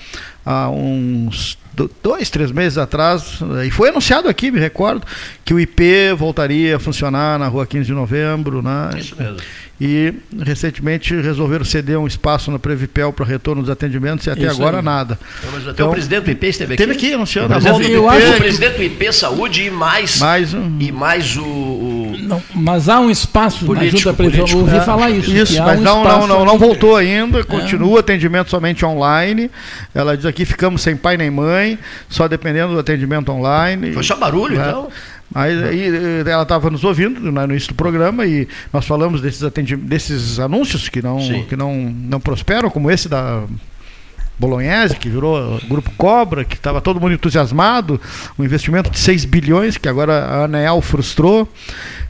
há uns dois, três meses atrás, e foi anunciado aqui, me recordo, que o IP voltaria a funcionar na rua 15 de novembro. Né? Isso mesmo. E recentemente resolveram ceder um espaço na Previpel para retorno dos atendimentos e até Isso agora aí. nada. Então, mas até o presidente do IP esteve aqui? Esteve aqui anunciando O a presidente, do IP, o presidente do IP Saúde e mais, Mais um. e mais o Não, mas há um espaço Político, na junta previsão. político. ouvi É, falar isso. Isso, mas um não, não, não, não voltou ainda, continua o atendimento somente online. Ela diz aqui ficamos sem pai nem mãe, só dependendo do atendimento online. Foi só barulho, Né? então? Mas aí eh, ela estava nos ouvindo né, no início do programa e nós falamos desses, desses anúncios que não, Sim. que não, não prosperam, como esse da Bolognese, que virou Grupo Cobra, que estava todo mundo entusiasmado, um investimento de 6 bilhões, que agora a Anel frustrou.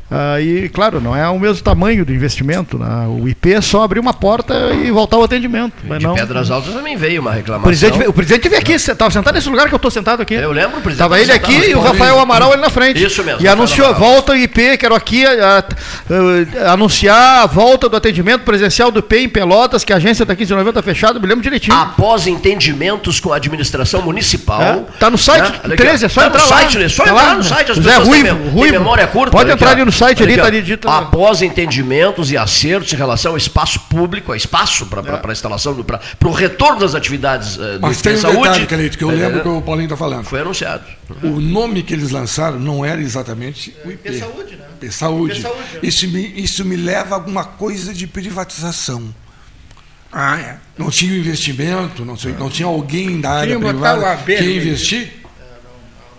Ah, e, claro, não é o mesmo tamanho do investimento. né? O IP é só abrir uma porta e voltar ao atendimento. Mas de não, Pedras Altas também veio uma o reclamação. presidente, veio- o presidente veio aqui, estava sentado nesse lugar que eu estou sentado aqui. Eu lembro, o presidente. Estava ele aqui e o. Rafael Amaral ali na frente. Isso mesmo. E Rafael anunciou, Amaral. volta o IP, quero aqui a- a- a- anunciar a volta do atendimento presencial do IP em Pelotas, que a agência da 15 de novembro está fechada, me lembro direitinho. Após entendimentos com a administração municipal. É, tá no site né? Olha aqui, 13, é só tá entrar no lá. site, né? Só Tá entrar lá, no né? site. As José pessoas Ruivo, têm, Ruivo. memória curta. Pode entrar ali no site, ali, tá ali dito lá. Após entendimentos e acertos em relação ao espaço público, a espaço para É. a instalação, para o retorno das atividades do Mas tem um Saúde. detalhe, Calito, que eu tá lembro entendendo? que o Paulinho está falando. Foi anunciado. O nome que eles lançaram não era exatamente o IP. IP Saúde, né? IP Saúde. IP Saúde. Isso, me, isso me leva a alguma coisa de privatização. Ah, é. Não tinha investimento, não, sei, não tinha alguém da área privada que ia meio. investir.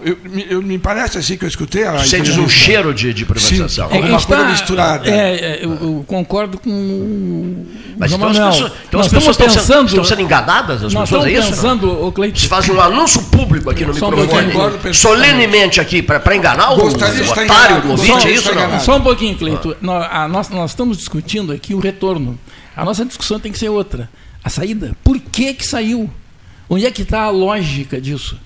Eu, me, eu- me parece assim que eu escutei a Sentes um cheiro de, de privatização. Sim. Alguma coisa misturada. É, é, eu, eu concordo com o Mas João então as Manuel. pessoas, então Nós as pessoas estamos estão, sendo, pensando, estão sendo enganadas, as pessoas, é estamos isso? não? pensando, ô Cleiton, Se faz um anúncio público aqui no Só um microfone, pouquinho. solenemente aqui, para enganar o, Gostaria o otário do ouvinte, Só- é isso não? Só um pouquinho, Cleito. Nós, a nós, nós estamos discutindo aqui o retorno. A nossa discussão tem que ser outra. A saída. Por que, que saiu? Onde é que está a lógica disso?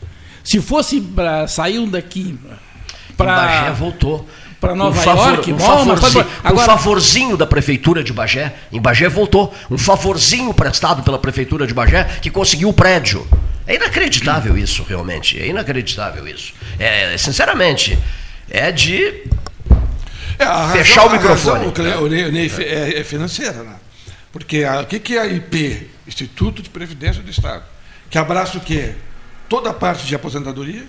Se fosse para sair daqui O Bagé para voltou. para Nova um favor, York, um, bom, mas favorzinho. Agora- um favorzinho da prefeitura de Bagé, em Bagé voltou, um favorzinho prestado pela prefeitura de Bagé que conseguiu o prédio. É inacreditável isso, realmente. É inacreditável isso. É, sinceramente, é de É, a Fechar o a microfone. razão, Ney, é, é financeira, né? Porque a- o que, que é a IP? Instituto de Previdência do Estado. Que abraça o quê? Toda a parte de aposentadoria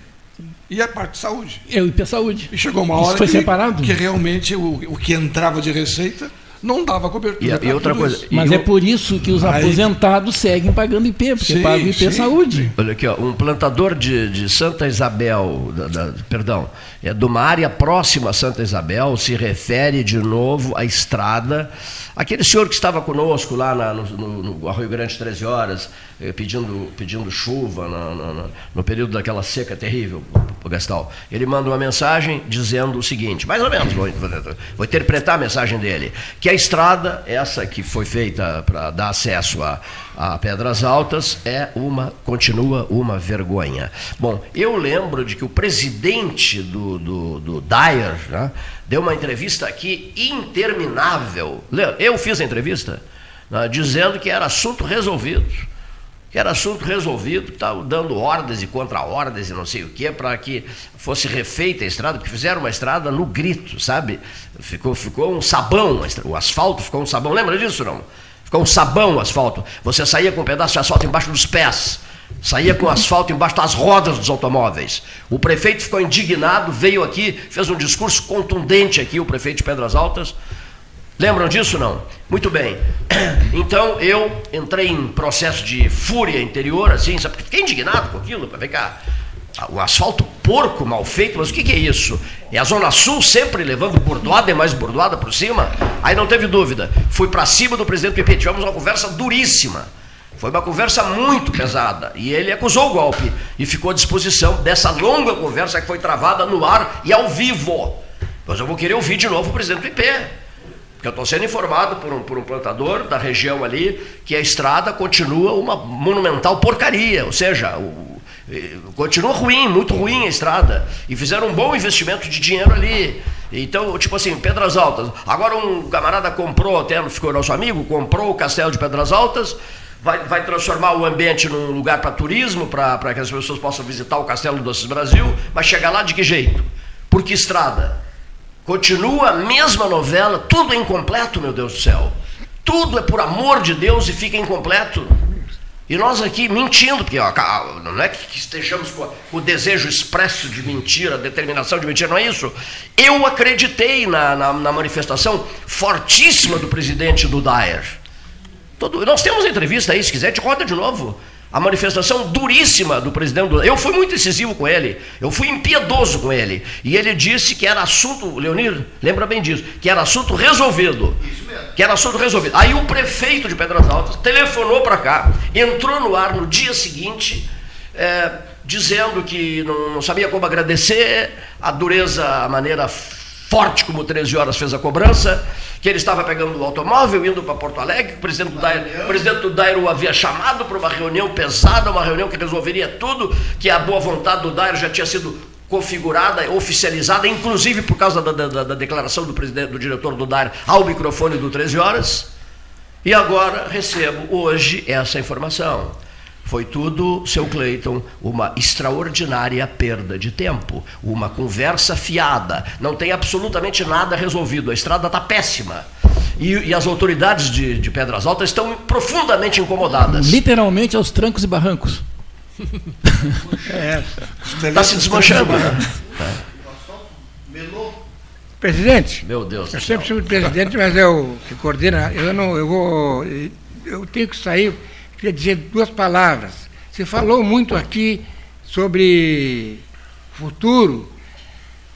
e a parte de saúde. É o IP Saúde. E chegou uma Isso hora foi que, separado? que realmente o, o que entrava de receita não dava cobertura. E a- e outra coisa, isso. Mas E é por isso que os Aí- aposentados seguem pagando IP, porque Sim, pagam IP sim. Saúde. Olha aqui, ó, um plantador de, de Santa Isabel, da- da- perdão, é de uma área próxima a Santa Isabel, se refere de novo à estrada. Aquele senhor que estava conosco lá na- no, no, no Arroio Grande 13 horas, eh, pedindo, pedindo chuva na- na- no período daquela seca terrível, o Gastal, ele manda uma mensagem dizendo o seguinte, mais ou menos, vou, vou interpretar a mensagem dele, que a estrada, essa que foi feita para dar acesso a, a Pedras Altas, é uma, continua uma vergonha. Bom, eu lembro de que o presidente do, do, do Dyer né, deu uma entrevista aqui interminável. Eu fiz a entrevista né, dizendo que era assunto resolvido que era assunto resolvido, estava dando ordens e contra-ordens e não sei o que, para que fosse refeita a estrada, porque fizeram uma estrada no grito, sabe? Ficou, ficou um sabão, o asfalto ficou um sabão, lembra disso não? Ficou um sabão o asfalto. Você saía com um pedaço de asfalto embaixo dos pés, saía com asfalto embaixo das rodas dos automóveis. O prefeito ficou indignado, veio aqui, fez um discurso contundente aqui, o prefeito de Pedras Altas, Lembram disso não? Muito bem. Então eu entrei em processo de fúria interior, assim, sabe? Fiquei indignado com aquilo, para ver cá. O asfalto porco mal feito, mas o que, que é isso? É a Zona Sul sempre levando bordoada e mais bordoada por cima? Aí não teve dúvida. Fui para cima do presidente do PP, tivemos uma conversa duríssima. Foi uma conversa muito pesada. E ele acusou o golpe e ficou à disposição dessa longa conversa que foi travada no ar e ao vivo. Mas eu vou querer ouvir de novo o presidente do IP. Porque eu estou sendo informado por um, por um plantador da região ali que a estrada continua uma monumental porcaria, ou seja, o- eh, continua ruim, muito ruim a estrada. E fizeram um bom investimento de dinheiro ali. Então, tipo assim, Pedras Altas. Agora um camarada comprou, até ficou nosso amigo, comprou o castelo de Pedras Altas, vai, vai transformar o ambiente num lugar para turismo, para que as pessoas possam visitar o Castelo Doces Brasil, mas chegar lá de que jeito? Por que estrada? Continua a mesma novela, tudo é incompleto, meu Deus do céu. Tudo é por amor de Deus e fica incompleto. E nós aqui mentindo, porque ó, não é que estejamos com o desejo expresso de mentira, a determinação de mentira, não é isso. Eu acreditei na, na, na manifestação fortíssima do presidente do Daer. Todo, nós temos entrevista aí, se quiser, te roda de novo a manifestação duríssima do presidente. Eu fui muito incisivo com ele, eu fui impiedoso com ele. E ele disse que era assunto, Leonir, lembra bem disso, que era assunto resolvido. Isso mesmo. Que era assunto resolvido. Aí o prefeito de Pedras Altas telefonou para cá, entrou no ar no dia seguinte, é, dizendo que não, não sabia como agradecer, a dureza, a maneira forte como 13 horas fez a cobrança, que ele estava pegando o automóvel, indo para Porto Alegre, o presidente do Dairo, o presidente do Dairo o havia chamado para uma reunião pesada, uma reunião que resolveria tudo, que a boa vontade do Dairo já tinha sido configurada, oficializada, inclusive por causa da, da, da declaração do presidente, do diretor do Dairo ao microfone do 13 horas. E agora recebo hoje essa informação. Foi tudo, seu Cleiton, uma extraordinária perda de tempo, uma conversa fiada. Não tem absolutamente nada resolvido. A estrada está péssima. E, e, as autoridades de, de Pedras Altas estão profundamente incomodadas. Literalmente aos trancos e barrancos. Está se desmanchando. Né? Presidente. Meu Deus. Eu sempre fui presidente, mas eu que coordena. Eu não, eu vou, eu tenho que sair queria dizer duas palavras. Você falou muito aqui sobre futuro,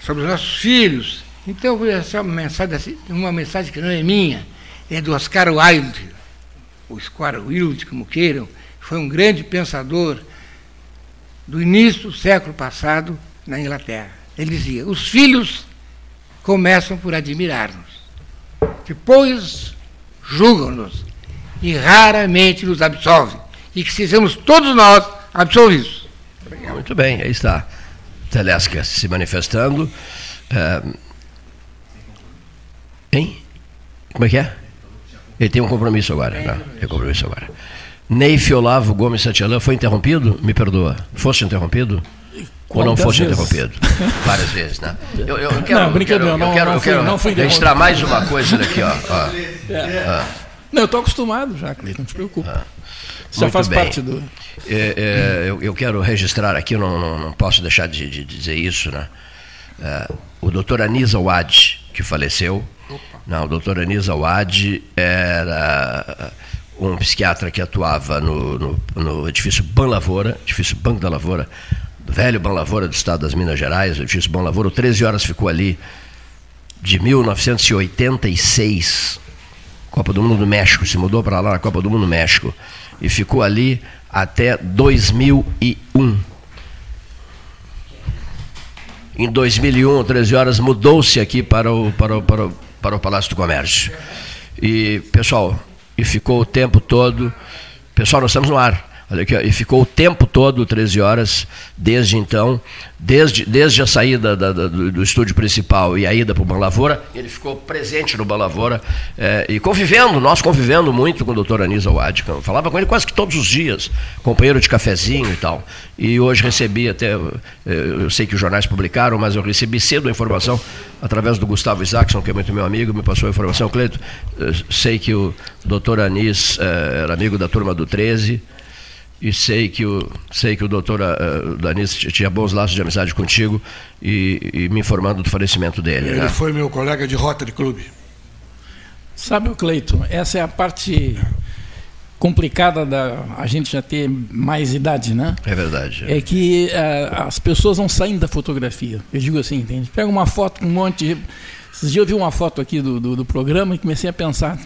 sobre os nossos filhos. Então eu vou deixar uma mensagem, uma mensagem que não é minha, é do Oscar Wilde, o Oscar Wilde, como queiram, foi um grande pensador do início do século passado na Inglaterra. Ele dizia: os filhos começam por admirar-nos, depois julgam-nos e raramente nos absolve. E que sejamos todos nós absolvidos. Muito bem, aí está. Telesca se manifestando. É... Hein? Como é que é? Ele tem um compromisso agora. Não, tem compromisso agora. Neif Olavo Gomes Santillan foi interrompido? Me perdoa. Fosse interrompido? Ou não fosse vezes? interrompido? Várias vezes, né? Eu, eu quero, não, brincadeira, eu quero, não, eu quero, não, eu quero, não fui, registrar mais uma coisa aqui, ó. ó. É. Não, eu estou acostumado já, Cleiton, não te preocupe. Ah, já faz bem. parte do. É, é, eu, eu, quero registrar aqui, não, não, não posso deixar de, de, dizer isso, né? É, o doutor Anisa Wad, que faleceu. Opa. Não, o doutor Anisa Wad era um psiquiatra que atuava no, no, no edifício Ban Lavoura, edifício Banco da Lavoura, velho Ban Lavoura do estado das Minas Gerais, o edifício Ban Lavoura, 13 horas ficou ali de 1986 Copa do Mundo do México, se mudou para lá na Copa do Mundo do México e ficou ali até 2001. Em 2001, 13 horas, mudou-se aqui para o, para, o, para, o, para o Palácio do Comércio. E, pessoal, e ficou o tempo todo. Pessoal, nós estamos no ar. Olha aqui, e ficou o tempo todo, 13 horas, desde então, desde, desde a saída da, da, do, do, estúdio principal e a ida para o Ban Lavoura, ele ficou presente no Ban Lavoura é, e convivendo, nós convivendo muito com o doutor Anísio Wad, falava com ele quase que todos os dias, companheiro de cafezinho e tal. E hoje recebi até, é, eu sei que os jornais publicaram, mas eu recebi cedo a informação através do Gustavo Isaacson, que é muito meu amigo, me passou a informação, Cleito, sei que o doutor Anis era amigo da turma do 13, e sei que o, sei que o doutor uh, Danis tinha bons laços de amizade contigo e, e me informando do falecimento dele. Ele né? foi meu colega de Rotary Club. Sabe, o Cleiton, essa é a parte complicada da a gente já ter mais idade, né? É verdade. É, é que uh, as pessoas não saem da fotografia. Eu digo assim, entende? Pega uma foto com um monte de... Esses dias eu vi uma foto aqui do, do, do programa e comecei a pensar,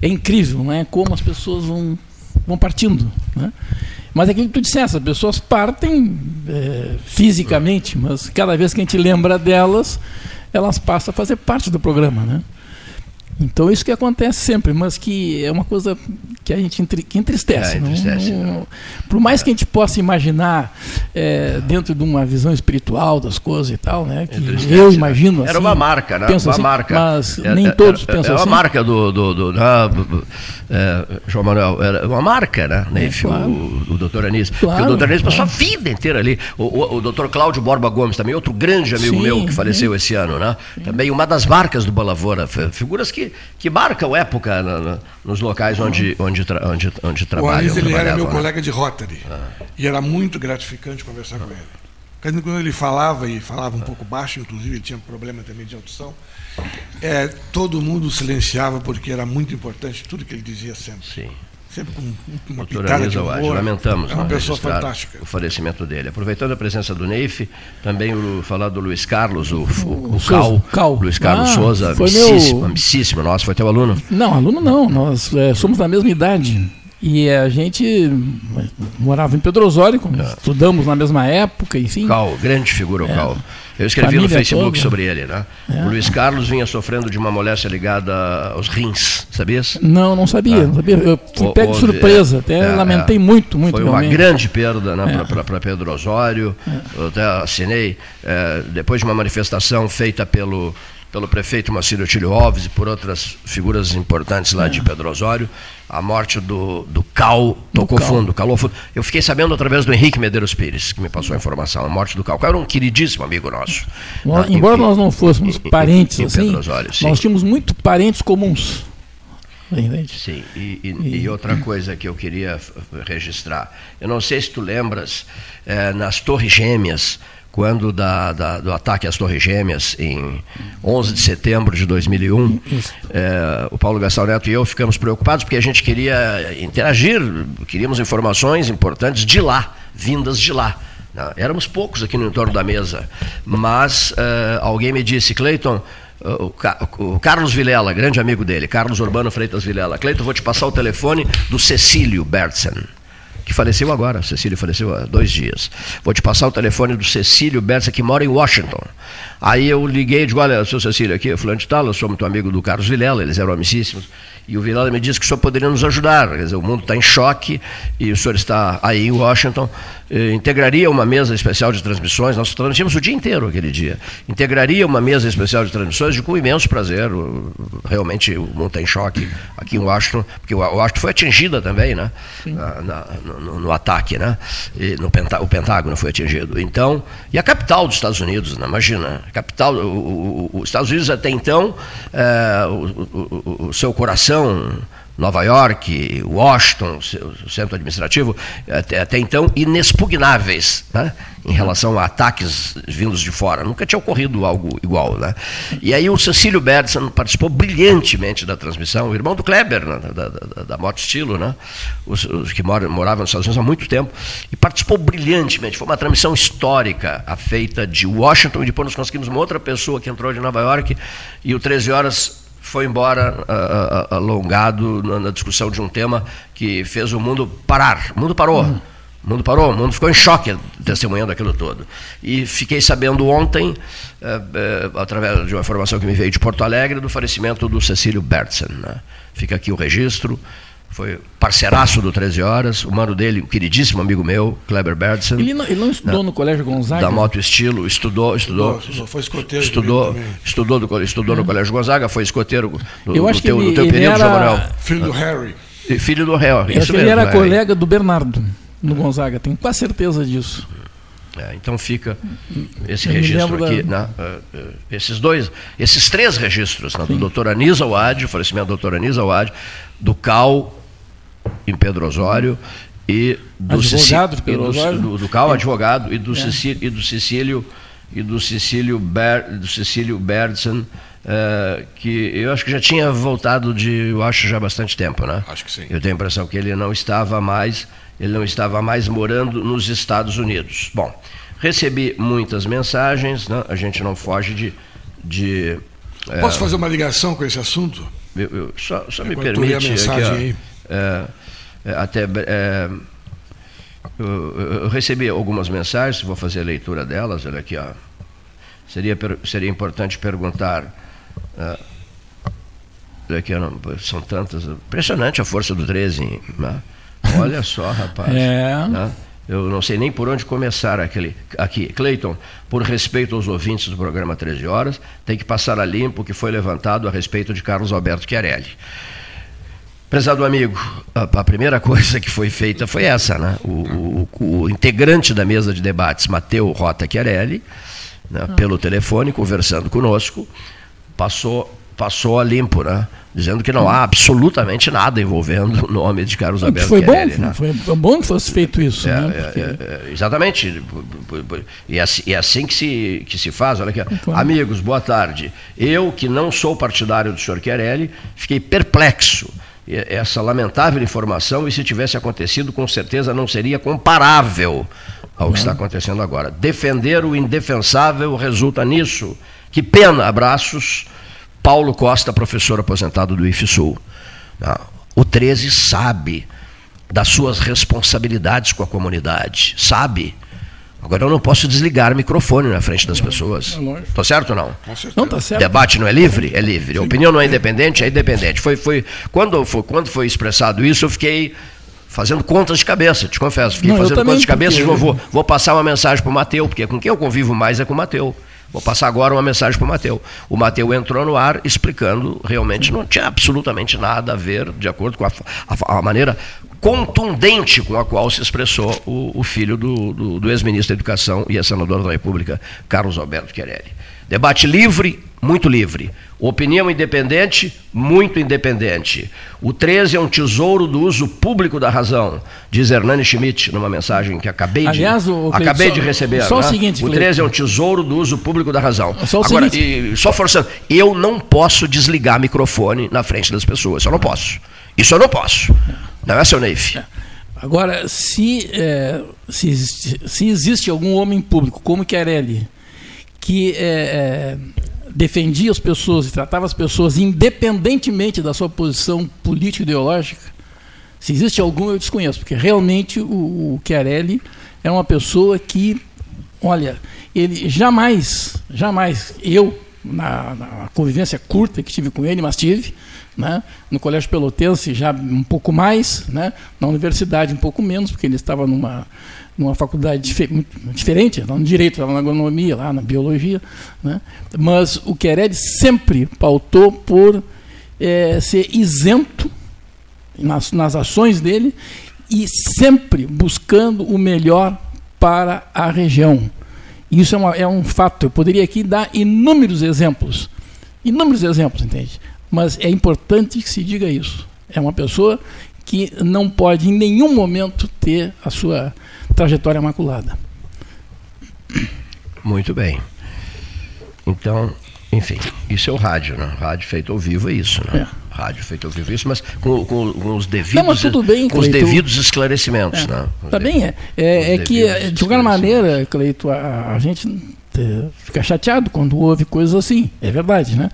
é incrível, não é? Como as pessoas vão vão partindo. Né? Mas é aquilo que tu disseste, as pessoas partem é, fisicamente, mas cada vez que a gente lembra delas, elas passam a fazer parte do programa. Né? Então isso que acontece sempre, mas que é uma coisa que a gente que entristece. É, entristece não, não, por mais que a gente possa imaginar é, dentro de uma visão espiritual das coisas e tal, né? Que eu né? imagino assim, Era uma marca, né? Uma assim, marca. Mas era, nem todos era, pensam era assim. uma marca do, do, do, do é, João Manuel, era uma marca, né? É, claro. o, o doutor Anísio. Claro, Porque o doutor Anísio passou a vida inteira ali. O, o, o doutor Cláudio Borba Gomes, também outro grande amigo Sim, meu que faleceu esse ano, né? Também uma das marcas do Balavora. Figuras que, que marcam época no, no, nos locais onde, onde, tra, onde, onde trabalham. O Anísio, ele era meu né? colega de Rotary. Ah. E era muito gratificante conversar ah. com ele. Quando ele falava, e falava um pouco baixo, inclusive, ele tinha problema também de audição, é, todo mundo silenciava porque era muito importante tudo que ele dizia sempre. Sim. Sempre com uma Doutora pitada de humor. Lamentamos é uma pessoa fantástica. o falecimento dele. Aproveitando a presença do Neif, também o, falar do Luiz Carlos, o, o, o Cal, Cal, Luiz Carlos ah, Souza, amicíssimo, meu... amicíssimo nosso, foi teu aluno? Não, aluno não, nós é, somos da mesma idade. E a gente morava em Pedro Osório, é. estudamos na mesma época, enfim. Cal, grande figura o é. Cal. Eu escrevi Família no Facebook toda. sobre ele, né? É. O Luiz Carlos vinha sofrendo de uma moléstia ligada aos rins, sabias? Não, não sabia, ah. não sabia. Eu fui o, pego de surpresa, até é, lamentei é. muito, muito. Foi realmente. uma grande perda né, é. para Pedro Osório. Eu até assinei, é, depois de uma manifestação feita pelo pelo prefeito Marcílio Tílio Alves e por outras figuras importantes lá é. de Pedro Osório, a morte do, do Cal tocou do fundo, calou fundo. Eu fiquei sabendo através do Henrique Medeiros Pires, que me passou a informação, a morte do Cal. Cal era um queridíssimo amigo nosso. Nós, né, embora em, nós não fôssemos em, parentes em, assim, Osório, nós tínhamos muito parentes comuns. Sim, e, e, e, outra coisa que eu queria registrar. Eu não sei se tu lembras, é, nas Torres Gêmeas, quando da, da, do ataque às Torres Gêmeas, em 11 de setembro de 2001, é, o Paulo Gastão Neto e eu ficamos preocupados porque a gente queria interagir, queríamos informações importantes de lá, vindas de lá. Né? Éramos poucos aqui no entorno da mesa, mas é, alguém me disse, Cleiton, o, o, Carlos Vilela, grande amigo dele, Carlos Urbano Freitas Vilela, Cleiton, vou te passar o telefone do Cecílio Bertzen que faleceu agora, Cecílio faleceu há dois dias. Vou te passar o telefone do Cecílio Bersa, que mora em Washington. Aí eu liguei e digo, olha, seu Cecílio, aqui é fulano de tal, eu sou muito amigo do Carlos Vilela, eles eram amicíssimos. E o Vilela me disse que o senhor poderia nos ajudar. Quer dizer, o mundo está em choque e o senhor está aí em Washington. Eh, integraria uma mesa especial de transmissões, nós transmitimos o dia inteiro aquele dia. Integraria uma mesa especial de transmissões de com imenso prazer. Realmente o mundo está em choque aqui em Washington, porque o Washington foi atingida também, né? Na, na, no, no, ataque, né? E no Pentá o Pentágono foi atingido. Então, e a capital dos Estados Unidos, né? imagina, capital, os Estados Unidos até então, é, o, o, o seu coração Nova York, Washington, o centro administrativo, até, até então inexpugnáveis né, em relação a ataques vindos de fora. Nunca tinha ocorrido algo igual. Né? E aí o Cecílio Bergson participou brilhantemente da transmissão, o irmão do Kleber, né, da, da, da Moto Estilo, né, os, os que moram, moravam nos Estados Unidos há muito tempo, e participou brilhantemente. Foi uma transmissão histórica, a feita de Washington, e depois nós conseguimos uma outra pessoa que entrou de Nova York, e o 13 horas foi embora uh, alongado na, na, discussão de um tema que fez o mundo parar. O mundo parou. Uhum. O mundo parou, o mundo ficou em choque testemunhando aquilo todo. E fiquei sabendo ontem, uh, uh, através de uma informação que me veio de Porto Alegre, do falecimento do Cecílio Bertzen. Né? Fica aqui o registro foi parceiraço do 13 Horas, o mano dele, um queridíssimo amigo meu, Kleber Bertsen. Ele não, ele não estudou na, no Colégio Gonzaga? Da Moto Estilo, estudou, estudou. Não, foi escoteiro. Estudou, estudou, do, estudou no Colégio Gonzaga, foi escoteiro do, Eu acho do teu, que ele, do teu período, era... Manuel. Filho do Harry. Filho do Harry. Acho que ele era colega do Bernardo, no Gonzaga, tenho quase certeza disso. É, então fica esse Eu registro aqui, da... né, uh, uh, esses dois, esses três registros, né, do doutor Anísio Wad, o falecimento do doutor Anísio Wad, do Cal em Pedro Osório e do advogado de Pedro Osório? Do, do Cal, advogado, e do, é. Cecílio, e do Cecílio e do Cecílio, Ber, do Cecílio Berdson, uh, que eu acho que já tinha voltado de, eu acho, já há bastante tempo, né? Acho que sim. Eu tenho a impressão que ele não estava mais, ele não estava mais morando nos Estados Unidos. Bom, recebi muitas mensagens, né? a gente não foge de... de Posso uh, fazer uma ligação com esse assunto? Eu, eu, só, só me permite... Aqui, ó, é, é, até é, eu, recebi algumas mensagens, vou fazer a leitura delas, olha aqui, ó. Seria, seria importante perguntar. Uh, Aqui, não, são tantas. Impressionante a força do 13. Né? Olha só, rapaz. É. Né? Eu não sei nem por onde começar aquele, aqui. Cleiton, por respeito aos ouvintes do programa 13 Horas, tem que passar a limpo o que foi levantado a respeito de Carlos Alberto Chiarelli. Prezado amigo, a, a, primeira coisa que foi feita foi essa, né? O, o, o integrante da mesa de debates, Mateu Rota Chiarelli, né, ah. pelo telefone, conversando conosco, passou, passou a limpo, né? Dizendo que não há absolutamente nada envolvendo o nome de Carlos Alberto foi Chiarelli. Bom, né? Foi bom que fosse feito isso. É, né? Porque... é, é, exatamente. E é, assim, é assim que se, que se faz. Olha aqui. Claro. Amigos, boa tarde. Eu, que não sou partidário do senhor Chiarelli, fiquei perplexo essa lamentável informação e se tivesse acontecido, com certeza não seria comparável ao que está acontecendo agora. Defender o indefensável resulta nisso. Que pena, abraços. Paulo Costa, professor aposentado do IFSUL. O 13 sabe das suas responsabilidades com a comunidade, sabe. Agora eu não posso desligar o microfone na frente das pessoas. Tá certo ou não? Não tá certo. Debate não é livre? É livre. A opinião não é independente? É independente. Foi, foi, quando, foi, quando foi expressado isso, eu fiquei fazendo contas de cabeça, te confesso. Fiquei não, fazendo contas de cabeça porque... e vou, vou passar uma mensagem para o Mateu, porque com quem eu convivo mais é com o Mateu. Vou passar agora uma mensagem para o Mateu. O Mateu entrou no ar explicando, realmente não tinha absolutamente nada a ver, de acordo com a, a, a maneira contundente com a qual se expressou o, o filho do, do, do ex-ministro da Educação e ex-senador da República, Carlos Alberto Querelli. Debate livre, muito livre. Opinião independente, muito independente. O 13 é um tesouro do uso público da razão, diz Hernani Schmidt numa mensagem que acabei Aliás, de, o, o acabei só, de receber. Só né? o seguinte, o 13 é um tesouro do uso público da razão. Só o Agora, seguinte. e, só forçando, eu não posso desligar microfone na frente das pessoas, eu não posso. Isso eu não posso. Não é, seu Neif? Agora, se, é, se, se existe algum homem público como Chiarelli que é, é, defendia as pessoas e tratava as pessoas independentemente da sua posição política ideológica, se existe algum eu desconheço, porque realmente o, o é uma pessoa que, olha, ele jamais, jamais, eu, na, na convivência curta que tive com ele, mas tive, né? no Colégio Pelotense já um pouco mais, né? na universidade um pouco menos, porque ele estava numa numa faculdade dif diferente, lá no direito, estava na agronomia, lá na biologia, né? mas o Querelli sempre pautou por é, ser isento nas, nas ações dele e sempre buscando o melhor para a região. Isso é, uma, é um fato. Eu poderia aqui dar inúmeros exemplos. Inúmeros exemplos, entende? Mas é importante que se diga isso. É uma pessoa que não pode em nenhum momento ter a sua trajetória maculada. Muito bem. Então, enfim, isso é o rádio, né? Rádio feito ao vivo é isso, né? É. Rádio feito ao vivo é isso, mas com, com, com os devidos, Não, bem, com os devidos esclarecimentos, é. né? Tá bem, é. É, é que, de qualquer maneira, Cleito, a, a gente é, fica chateado quando ouve coisas assim, é verdade, né?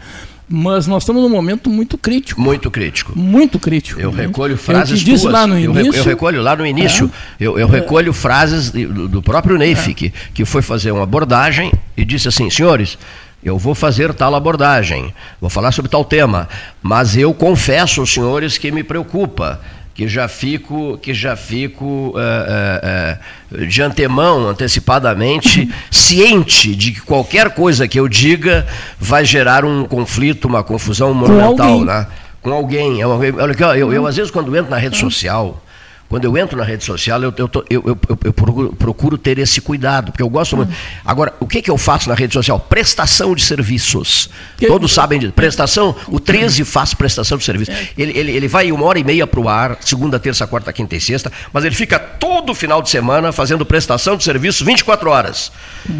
Mas nós estamos num momento muito crítico. Muito crítico. Muito crítico. Eu recolho frases eu disse tuas. lá no início. Eu, recolho lá no início. É, eu, eu, recolho é, frases do, do próprio Neif, é, que, que foi fazer uma abordagem e disse assim, senhores, eu vou fazer tal abordagem, vou falar sobre tal tema, mas eu confesso aos senhores que me preocupa que já fico, que já fico uh, uh, uh, de antemão, antecipadamente, ciente de que qualquer coisa que eu diga vai gerar um conflito, uma confusão monumental, Com né? Com alguém. Olha aqui, eu, eu, às vezes quando entro na rede social, quando eu entro na rede social, eu, eu, eu, eu procuro, procuro, ter esse cuidado, porque eu gosto muito. Agora, o que, que eu faço na rede social? Prestação de serviços. Que... Todos sabem disso. Prestação, o 13 faz prestação de serviços. Ele, ele, ele vai uma hora e meia para o ar, segunda, terça, quarta, quinta e sexta, mas ele fica todo final de semana fazendo prestação de serviços 24 horas.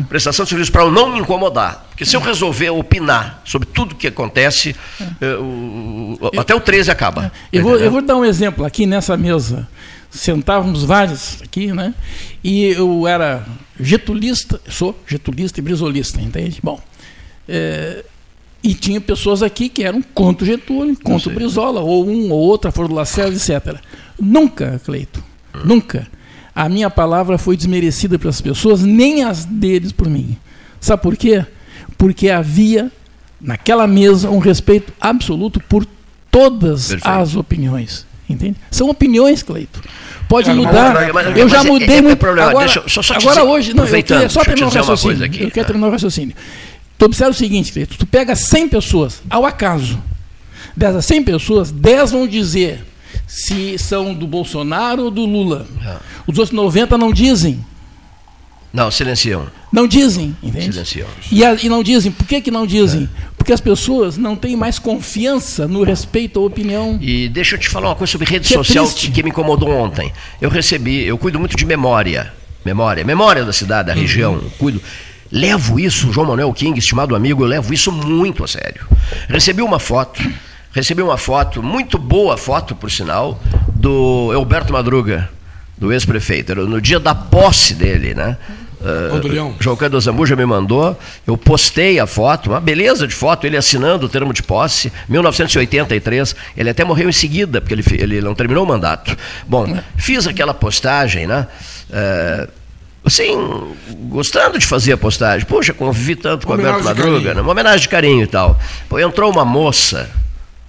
Prestação de serviços para eu não me incomodar. Porque se eu resolver opinar sobre tudo que acontece, é. o, até o 13 acaba. Eu vou, eu vou dar um exemplo aqui nessa mesa sentávamos vários aqui, né? E eu era getulista, sou getulista e brisolista, entende? Bom, é, e tinha pessoas aqui que eram contra o Getúlio, contra o Brizola, ou um ou outro, a Flor do Lacerda, etc. Nunca, Cleito, hum. nunca a minha palavra foi desmerecida pelas pessoas, nem as deles por mim. Sabe por quê? Porque havia naquela mesa um respeito absoluto por todas Perfeito. as opiniões. Entende? São opiniões, Cleito. Pode é, mudar. eu já mudei é, é muito. Agora, Deixa, só, só agora dizer, hoje, não, eu queria só terminar o raciocínio. Aqui, eu quero terminar o raciocínio. Tu observa o seguinte, Cleito, tu pega 100 pessoas, ao acaso. Dessas 100 pessoas, 10 vão dizer se são do Bolsonaro ou do Lula. Os outros 90 não dizem. Não, silenciam. Não dizem, entende? Silenciam. E, a, e não dizem. Por que, que não dizem? É. Porque as pessoas não têm mais confiança no respeito à opinião. E deixa eu te falar uma coisa sobre rede que é social é que me incomodou ontem. Eu recebi, eu cuido muito de memória. Memória. Memória da cidade, da uhum. região. Cuido. Levo isso, João Manuel King, estimado amigo, eu levo isso muito a sério. Recebi uma foto, recebi uma foto, muito boa foto, por sinal, do Alberto Madruga, do ex-prefeito, no dia da posse dele, né? Uh, João Carlos Zambuja me mandou, eu postei a foto, uma beleza de foto, ele assinando o termo de posse, 1983, ele até morreu em seguida, porque ele, ele não terminou o mandato. Bom, fiz aquela postagem, né? Uh, assim, gostando de fazer a postagem. Poxa, convivi tanto com o Alberto Madruga, né? uma homenagem de carinho e tal. Pô, entrou uma moça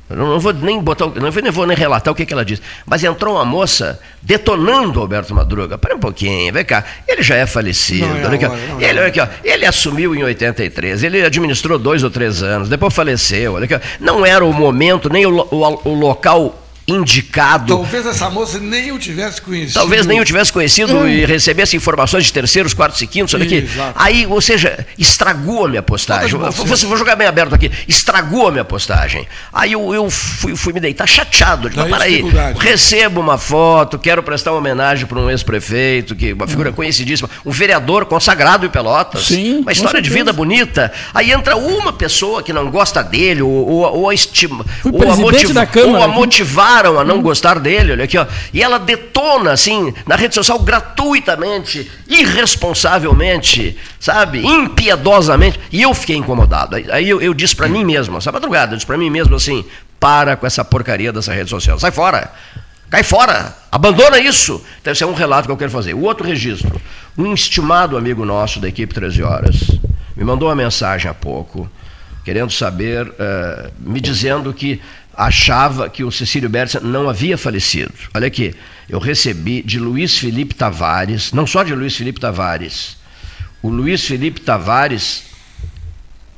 não vou nem botar, não vou nem relatar o que, que ela disse. Mas entrou uma moça detonando o Alberto Madruga. Para um pouquinho, vem cá. Ele já é falecido. Não, aqui. Não, ele, aqui, ó. ele assumiu em 83, ele administrou dois ou três anos, depois faleceu. Aqui. Não era o momento, nem o, o, o local indicado. Talvez essa moça nem o tivesse conhecido. Talvez nem o tivesse conhecido hum. e recebesse informações de terceiros, quartos e quintos, olha aqui. Aí, ou seja, estragou a minha postagem. Vou, vou jogar bem aberto aqui. Estragou a minha postagem. Aí eu, eu fui, fui, me deitar chateado. Digo, para aí, recebo uma foto, quero prestar uma homenagem para um ex-prefeito, que uma figura hum. conhecidíssima, um vereador consagrado em Pelotas. Sim, uma história de vida bonita. Aí entra uma pessoa que não gosta dele, ou, ou, ou a estima, ou a, motiv, ou a motivar a não gostar dele, olha aqui, ó. E ela detona, assim, na rede social gratuitamente, irresponsavelmente, sabe? Impiedosamente. E eu fiquei incomodado. Aí eu, eu disse para mim mesmo, essa madrugada, eu disse para mim mesmo assim: para com essa porcaria dessa rede social, sai fora. Cai fora, abandona isso. Deve ser um relato que eu quero fazer. O outro registro. Um estimado amigo nosso da equipe 13 Horas me mandou uma mensagem há pouco, querendo saber, uh, me dizendo que achava que o Cecílio Bersa não havia falecido. Olha aqui, eu recebi de Luiz Felipe Tavares, não só de Luiz Felipe Tavares, o Luiz Felipe Tavares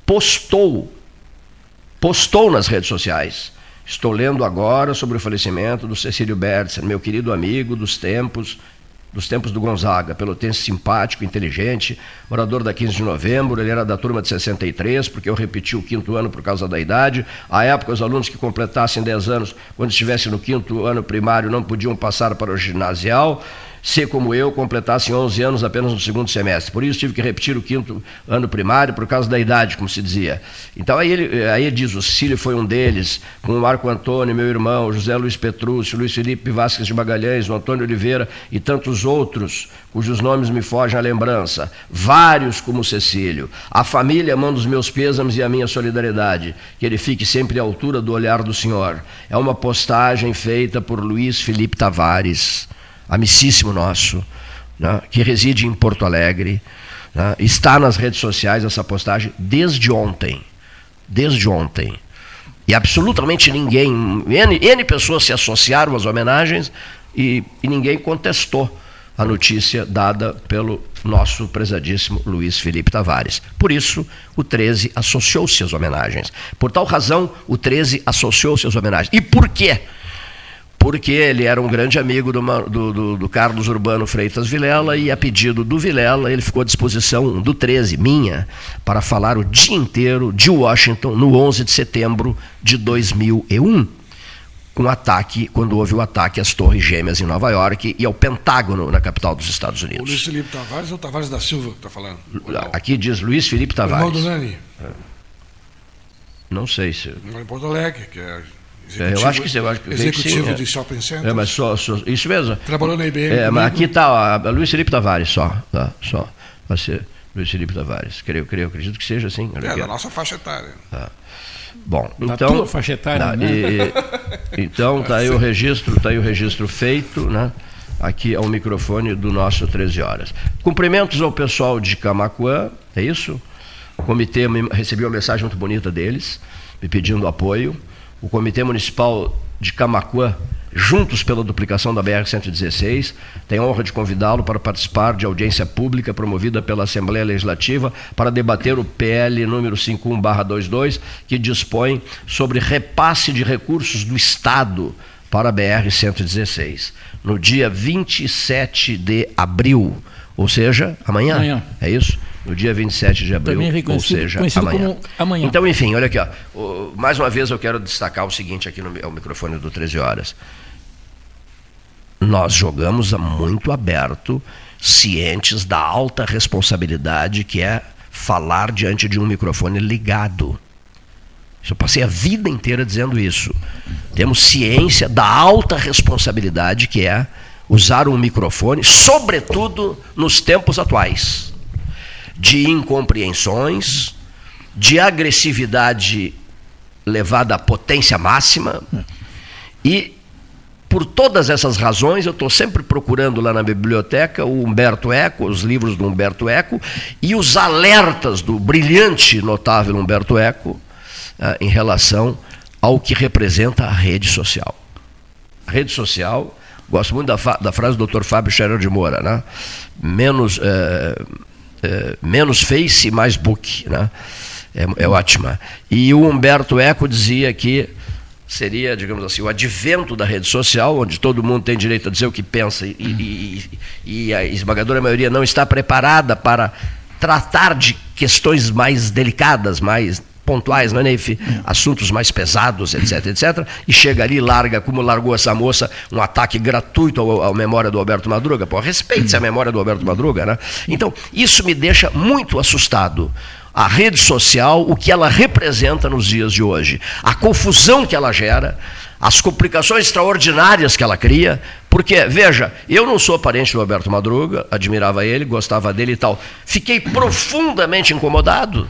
postou, postou nas redes sociais. Estou lendo agora sobre o falecimento do Cecílio Bersa, meu querido amigo dos tempos dos tempos do Gonzaga, pelotense simpático, inteligente, morador da 15 de novembro, ele era da turma de 63, porque eu repeti o quinto ano por causa da idade. À época, os alunos que completassem 10 anos, quando estivessem no quinto ano primário, não podiam passar para o ginasial se, como eu, completasse 11 anos apenas no segundo semestre. Por isso tive que repetir o quinto ano primário por causa da idade, como se dizia. Então aí ele, aí ele diz, o Cílio foi um deles, com o Marco Antônio, meu irmão, José Luiz Petrúcio, Luiz Felipe Vasques de Magalhães, o Antônio Oliveira e tantos outros, cujos nomes me fogem à lembrança. Vários como Cecílio. A família manda os meus pêsames e a minha solidariedade. Que ele fique sempre à altura do olhar do Senhor. É uma postagem feita por Luiz Felipe Tavares amicíssimo nosso, né, que reside em Porto Alegre, né, está nas redes sociais essa postagem desde ontem. Desde ontem. E absolutamente ninguém, N, N pessoas se associaram às homenagens e, e ninguém contestou a notícia dada pelo nosso prezadíssimo Luiz Felipe Tavares. Por isso, o 13 associou-se às homenagens. Por tal razão, o 13 associou-se às homenagens. E por quê? Porque ele era um grande amigo do, do, do, Carlos Urbano Freitas Vilela e a pedido do Vilela ele ficou à disposição do 13, minha, para falar o dia inteiro de Washington no 11 de setembro de 2001, com ataque, quando houve o ataque às Torres Gêmeas em Nova York e ao Pentágono na capital dos Estados Unidos. O Luiz Felipe Tavares ou Tavares da Silva que está falando? Aqui diz Luiz Felipe Tavares. Irmão do Nani. É. Não sei se. Em Porto Alegre, que é é, eu acho que eu acho que executivo sim, de shopping center. É, mas só, só, isso mesmo. Trabalhou na IBM. É, mas aqui está a Luiz Felipe Tavares só, tá, só. Vai ser Luiz Felipe Tavares. Creio, creio, acredito que seja assim. É, da nossa faixa etária. Tá. Bom, da então. Tua faixa etária, tá, né? E, então tá aí o registro, tá aí o registro feito, né? Aqui ao microfone do nosso 13 horas. Cumprimentos ao pessoal de Camacuã, é isso? O comitê recebi uma mensagem muito bonita deles, me pedindo apoio o Comitê Municipal de Camacuã, juntos pela duplicação da BR-116, tem a honra de convidá-lo para participar de audiência pública promovida pela Assembleia Legislativa para debater o PL número 51/22, que dispõe sobre repasse de recursos do Estado para a BR-116, no dia 27 de abril, ou seja, amanhã. amanhã. É isso? No dia 27 de abril, ou seja, amanhã. amanhã. Então, enfim, olha aqui, ó. mais uma vez eu quero destacar o seguinte aqui no ao microfone do 13 Horas. Nós jogamos muito aberto, cientes da alta responsabilidade que é falar diante de um microfone ligado. Eu passei a vida inteira dizendo isso. Temos ciência da alta responsabilidade que é usar um microfone, sobretudo nos tempos atuais, de incompreensões, de agressividade levada à potência máxima e por todas essas razões, eu estou sempre procurando lá na biblioteca o Humberto Eco, os livros do Humberto Eco e os alertas do brilhante, notável Humberto Eco uh, em relação ao que representa a rede social. A rede social, gosto muito da, da frase do Dr. Fábio Scherer de Moura, né? menos, uh, uh, menos Face, mais Book. Né? É, é ótima. E o Humberto Eco dizia que seria, digamos assim, o advento da rede social, onde todo mundo tem direito a dizer o que pensa e, e, e a esmagadora maioria não está preparada para tratar de questões mais delicadas, mais pontuais, não é, Neif? Assuntos mais pesados, etc, etc. E chega ali, larga, como largou essa moça, um ataque gratuito à memória do Alberto Madruga. Pô, respeite a memória do Alberto Madruga, né? Então, isso me deixa muito assustado a rede social, o que ela representa nos dias de hoje, a confusão que ela gera, as complicações extraordinárias que ela cria, porque, veja, eu não sou parente do Alberto Madruga, admirava ele, gostava dele e tal. Fiquei profundamente incomodado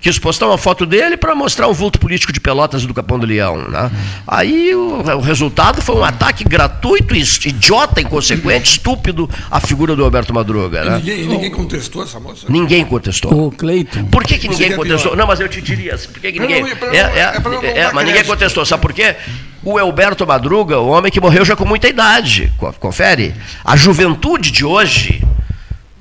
quis postar uma foto dele para mostrar um vulto político de Pelotas do Capão do Leão. Né? Aí o, o, resultado foi um ataque gratuito, idiota, inconsequente, estúpido à figura do Alberto Madruga. Né? Ninguém, ninguém, contestou essa moça? Ninguém contestou. O Cleiton. Por que, que ninguém contestou? Não, mas eu te diria assim, por que, que ninguém. É, é, é, mas ninguém contestou, sabe por quê? O Alberto Madruga, o homem que morreu já com muita idade, confere. A juventude de hoje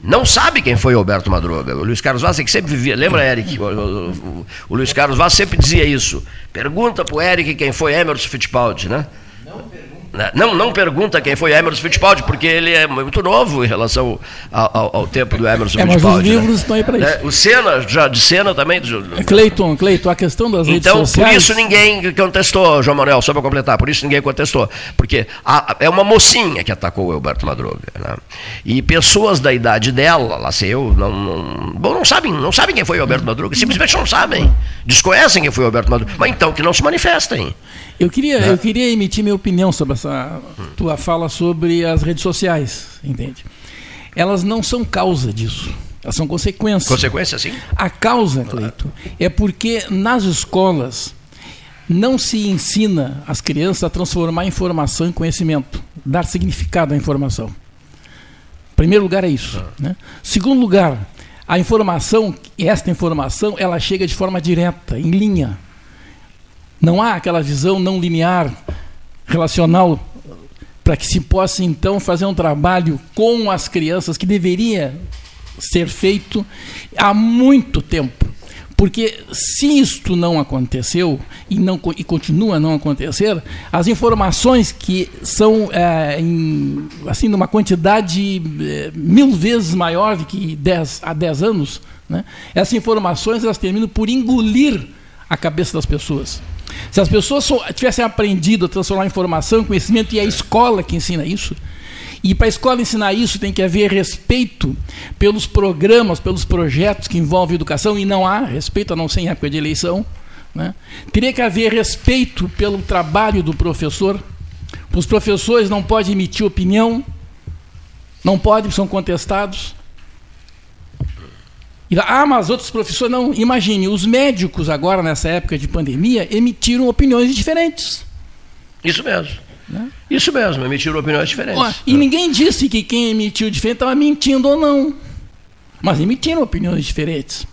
não sabe quem foi Alberto Madruga. O Luiz Carlos Vaz é que sempre vivia. Lembra, Eric? O, o, o, o Luiz Carlos Vaz sempre dizia isso. Pergunta para o Eric quem foi Emerson Fittipaldi, né? Não. Né? Não, não pergunta quem foi Emerson Fittipaldi, porque ele é muito novo em relação ao, ao tempo do Emerson é, Fittipaldi. Mas os né? livros né? estão aí para isso. É, o Senna, já de Senna também. Cleiton, Cleiton, a questão das redes então, sociais. Então, por isso ninguém contestou, João Manuel, só para completar, por isso ninguém contestou. Porque a, é uma mocinha que atacou o Alberto Madruga. Né? E pessoas da idade dela, lá sei eu, não, não, bom, não, sabem, não sabem quem foi o Alberto Madruga, simplesmente não sabem. Desconhecem quem foi o Alberto Madruga. Mas então que não se manifestem. Eu queria, né? eu queria emitir minha opinião sobre essa tua fala sobre as redes sociais, entende? Elas não são causa disso. Elas são consequências. Consequência, sim. A causa, Cleito, é porque nas escolas não se ensina as crianças a transformar informação em conhecimento, dar significado à informação. Primeiro lugar é isso. Ah. Né? Segundo lugar, a informação, esta informação, ela chega de forma direta, em linha. Não há aquela visão não linear, relacional, para que se possa então fazer um trabalho com as crianças que deveria ser feito há muito tempo. Porque se isto não aconteceu e, não, e continua a não acontecer, as informações que são é, em, assim numa quantidade é, mil vezes maior do que há 10 anos, né, essas informações elas terminam por engolir a cabeça das pessoas. Se as pessoas tivessem aprendido a transformar informação em conhecimento, e é a escola que ensina isso, e para a escola ensinar isso tem que haver respeito pelos programas, pelos projetos que envolvem educação, e não há respeito, a não ser em época de eleição. Né? Teria que haver respeito pelo trabalho do professor. Os professores não podem emitir opinião, não podem, são contestados. Ah, mas outros professores. Não, imagine, os médicos agora, nessa época de pandemia, emitiram opiniões diferentes. Isso mesmo. Né? Isso mesmo, emitiram opiniões diferentes. e ninguém disse que quem emitiu diferente estava mentindo ou não. Mas emitiram opiniões diferentes.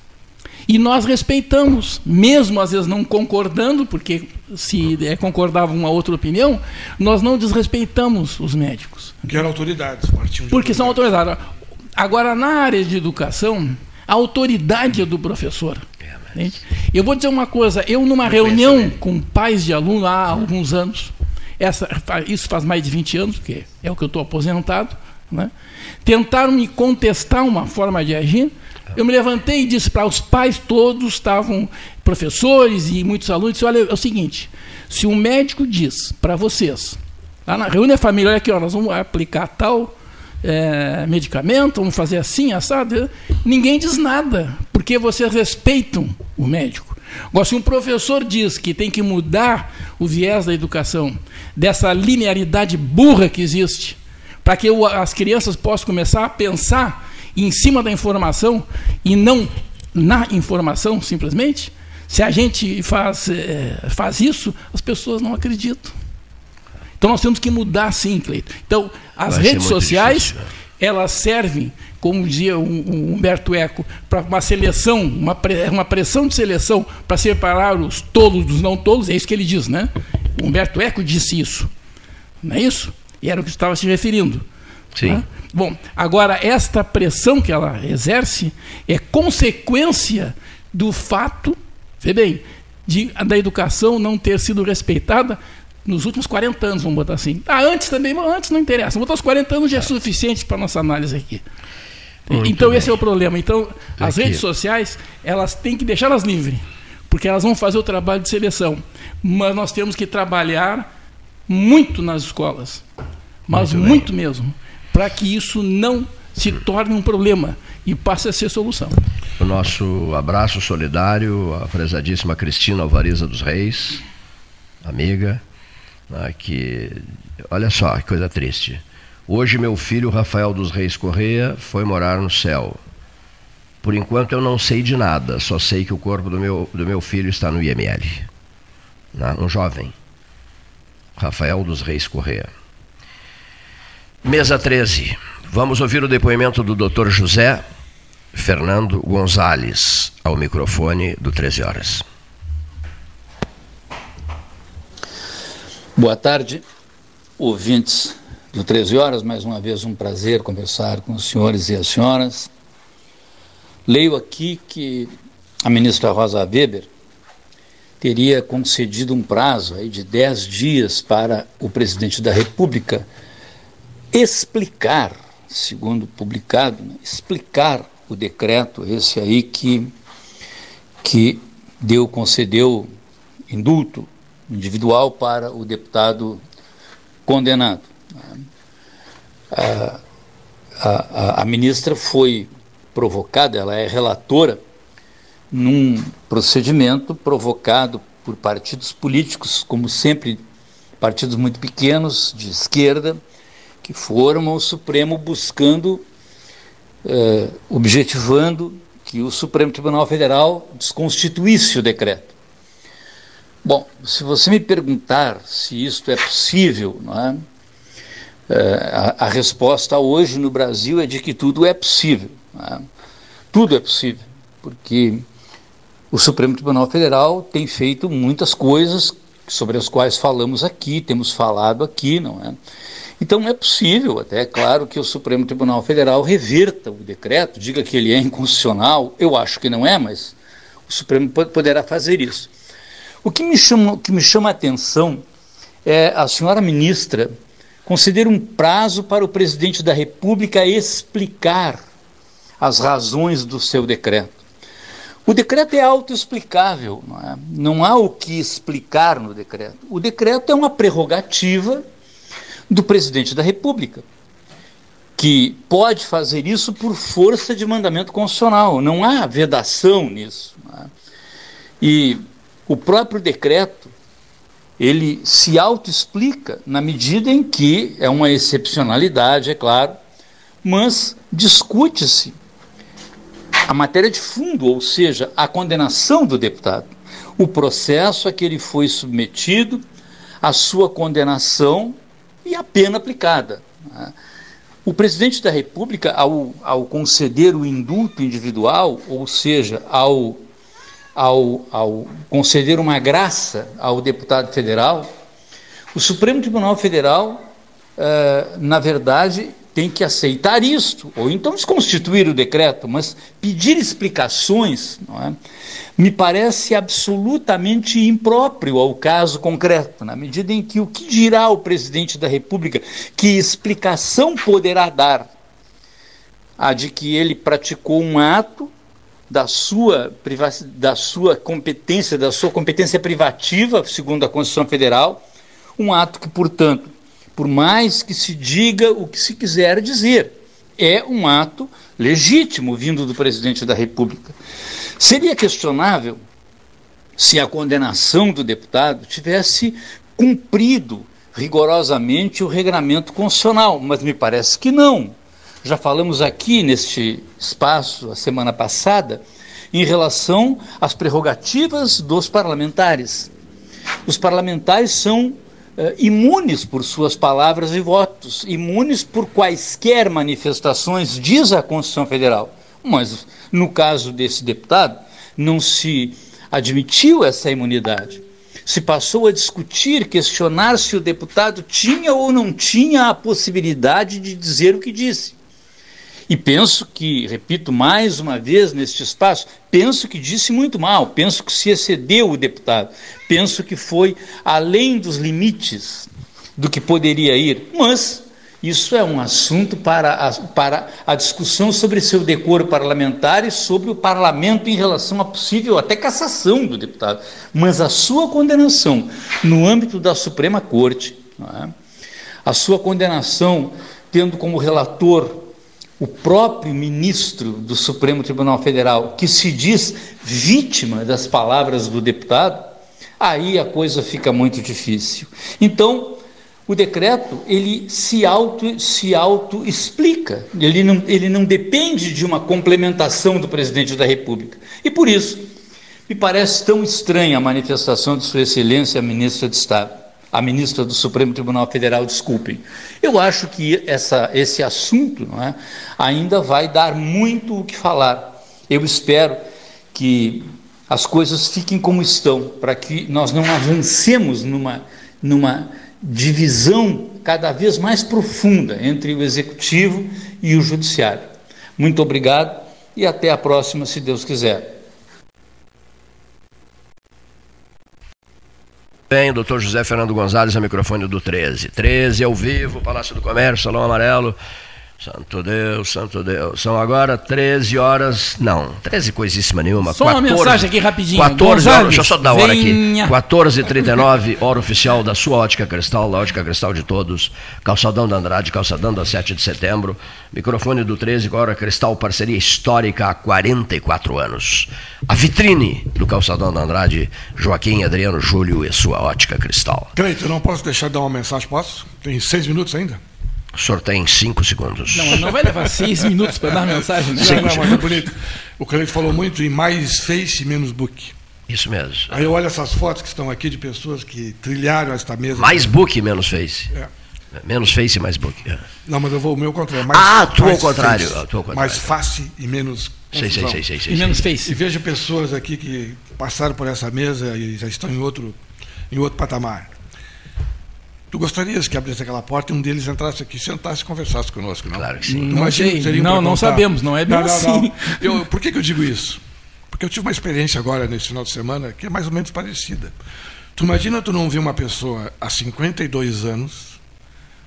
E nós respeitamos, mesmo às vezes não concordando, porque se é, concordava uma outra opinião, nós não desrespeitamos os médicos. Que eram autoridades, partiam Porque autoridades. são autoridades. Agora, na área de educação, a autoridade do professor. É, eu vou dizer uma coisa, eu numa reunião com pais de aluno há alguns anos, essa, isso faz mais de 20 anos, porque é o que eu estou aposentado, né? tentaram me contestar uma forma de agir, eu me levantei e disse para os pais todos, estavam professores e muitos alunos, disse, olha, é o seguinte, se um médico diz para vocês, lá na reunião família, olha aqui, ó, nós vamos aplicar tal é, medicamento, vamos fazer assim, assado, ninguém diz nada, porque vocês respeitam o médico. Agora, se um professor diz que tem que mudar o viés da educação, dessa linearidade burra que existe, para que as crianças possam começar a pensar em cima da informação e não na informação, simplesmente, se a gente faz, é, faz isso, as pessoas não acreditam. Então nós temos que mudar sim, Cleito. Então, as Vai redes sociais, difícil, né? elas servem, como dizia o, o Humberto Eco, para uma seleção, uma, uma pressão de seleção para separar os tolos dos não tolos, é isso que ele diz, né? O Humberto Eco disse isso. Não é isso? E era o que estava se referindo. Sim. Né? Bom, agora, esta pressão que ela exerce é consequência do fato, vê bem, de, da educação não ter sido respeitada nos últimos 40 anos, vamos botar assim. Ah, antes também, antes não interessa. Vamos botar os 40 anos já é suficiente para nossa análise aqui. Muito então bem. esse é o problema. Então, as aqui. redes sociais, elas têm que deixá-las livres, porque elas vão fazer o trabalho de seleção. Mas nós temos que trabalhar muito nas escolas. Mas muito, muito mesmo para que isso não se torne um problema e passe a ser solução. O nosso abraço solidário à prezadíssima Cristina Alvariza dos Reis, amiga, né, que, olha só que coisa triste. Hoje meu filho Rafael dos Reis Correia foi morar no céu. Por enquanto eu não sei de nada, só sei que o corpo do meu, do meu filho está no IML. Né, um jovem, Rafael dos Reis Correia. Mesa 13. Vamos ouvir o depoimento do Dr. José Fernando Gonzalez, ao microfone do 13 Horas. Boa tarde, ouvintes do 13 Horas. Mais uma vez, um prazer conversar com os senhores e as senhoras. Leio aqui que a ministra Rosa Weber teria concedido um prazo aí de 10 dias para o presidente da República explicar, segundo publicado, né, explicar o decreto, esse aí que, que deu, concedeu indulto individual para o deputado condenado. A, a, a ministra foi provocada, ela é relatora num procedimento provocado por partidos políticos, como sempre, partidos muito pequenos, de esquerda, que foram ao Supremo buscando, eh, objetivando que o Supremo Tribunal Federal desconstituísse o decreto. Bom, se você me perguntar se isto é possível, é? Eh, a, a, resposta hoje no Brasil é de que tudo é possível. É? Tudo é possível, porque o Supremo Tribunal Federal tem feito muitas coisas sobre as quais falamos aqui, temos falado aqui, não é? Então é possível, até é claro, que o Supremo Tribunal Federal reverta o decreto, diga que ele é inconstitucional. Eu acho que não é, mas o Supremo poderá fazer isso. O que me chama, que me chama a atenção é a senhora ministra conceder um prazo para o presidente da República explicar as razões do seu decreto. O decreto é autoexplicável, não, é? não há o que explicar no decreto. O decreto é uma prerrogativa do presidente da República, que pode fazer isso por força de mandamento constitucional. Não há vedação nisso. É? E o próprio decreto ele se autoexplica na medida em que é uma excepcionalidade, é claro, mas discute-se a matéria de fundo, ou seja, a condenação do deputado, o processo a que ele foi submetido, a sua condenação e a pena aplicada. O presidente da República, ao, ao conceder o indulto individual, ou seja, ao ao, ao conceder uma graça ao deputado federal, o Supremo Tribunal Federal, uh, na verdade, tem que aceitar isto, ou então desconstituir o decreto, mas pedir explicações é? me parece absolutamente impróprio ao caso concreto, na medida em que o que dirá o presidente da República, que explicação poderá dar a de que ele praticou um ato da sua, da sua competência, da sua competência privativa, segundo a Constituição Federal, um ato que, portanto, por mais que se diga o que se quiser dizer, é um ato legítimo vindo do presidente da República. Seria questionável se a condenação do deputado tivesse cumprido rigorosamente o regramento constitucional, mas me parece que não. Já falamos aqui neste espaço a semana passada em relação às prerrogativas dos parlamentares. Os parlamentares são uh, imunes por suas palavras e votos, imunes por quaisquer manifestações, diz a Constituição Federal. Mas no caso desse deputado, não se admitiu essa imunidade se passou a discutir, questionar se o deputado tinha ou não tinha a possibilidade de dizer o que disse. E penso que, repito mais uma vez neste espaço, penso que disse muito mal, penso que se excedeu o deputado, penso que foi além dos limites do que poderia ir, mas isso é um assunto para a, para a discussão sobre seu decoro parlamentar e sobre o parlamento em relação a possível até cassação do deputado. Mas a sua condenação no âmbito da Suprema Corte, é? a sua condenação tendo como relator o próprio ministro do Supremo Tribunal Federal, que se diz vítima das palavras do deputado, aí a coisa fica muito difícil. Então, o decreto ele se auto se auto explica, ele não, ele não depende de uma complementação do presidente da República. E por isso me parece tão estranha a manifestação de Sua Excelência a ministra de Estado a ministra do Supremo Tribunal Federal, desculpem. Eu acho que essa, esse assunto é, ainda vai dar muito o que falar. Eu espero que as coisas fiquem como estão, para que nós não avancemos numa, numa divisão cada vez mais profunda entre o executivo e o judiciário. Muito obrigado e até a próxima, se Deus quiser. Bem, doutor José Fernando Gonzalez, a microfone do 13. 13 ao vivo, Palácio do Comércio, Salão Amarelo. Santo Deus, Santo Deus. São agora 13 horas. Não, 13 coisíssima nenhuma. Só 14, uma mensagem aqui rapidinho. 14 horas, deixa eu só dar a hora aqui. 14h39, hora oficial da sua ótica cristal, da ótica cristal de todos. Calçadão da Andrade, calçadão da 7 de setembro. Microfone do 13 com a hora cristal, parceria histórica há 44 anos. A vitrine do calçadão da Andrade, Joaquim Adriano Júlio e sua ótica cristal. Cleito, não posso deixar de dar uma mensagem, posso? Tem seis minutos ainda? Sorteio em cinco segundos. Não, não vai levar seis minutos para dar mensagem, né? Não, não, mas é bonito. O Cleito falou muito em mais Face menos book. Isso mesmo. Aí eu olho essas fotos que estão aqui de pessoas que trilharam esta mesa. Mais book menos Face. É. Menos face e mais book. É. Não, mas eu vou o meu contrário. Mais, ah, tu ao contrário. Face, contrário. Mais face e menos. Sei, sei, sei, sei, sei, E menos face. E vejo pessoas aqui que passaram por essa mesa e já estão em outro, em outro patamar. Tu gostarias que abrisse aquela porta e um deles entrasse aqui, sentasse e conversasse conosco, não? Claro que sim. Não, Imagina, não, não sabemos, não é bem não, assim. Não, eu, por que, que eu digo isso? Porque eu tive uma experiência agora, nesse final de semana, que é mais ou menos parecida. Tu imagina tu não ver uma pessoa há 52 anos,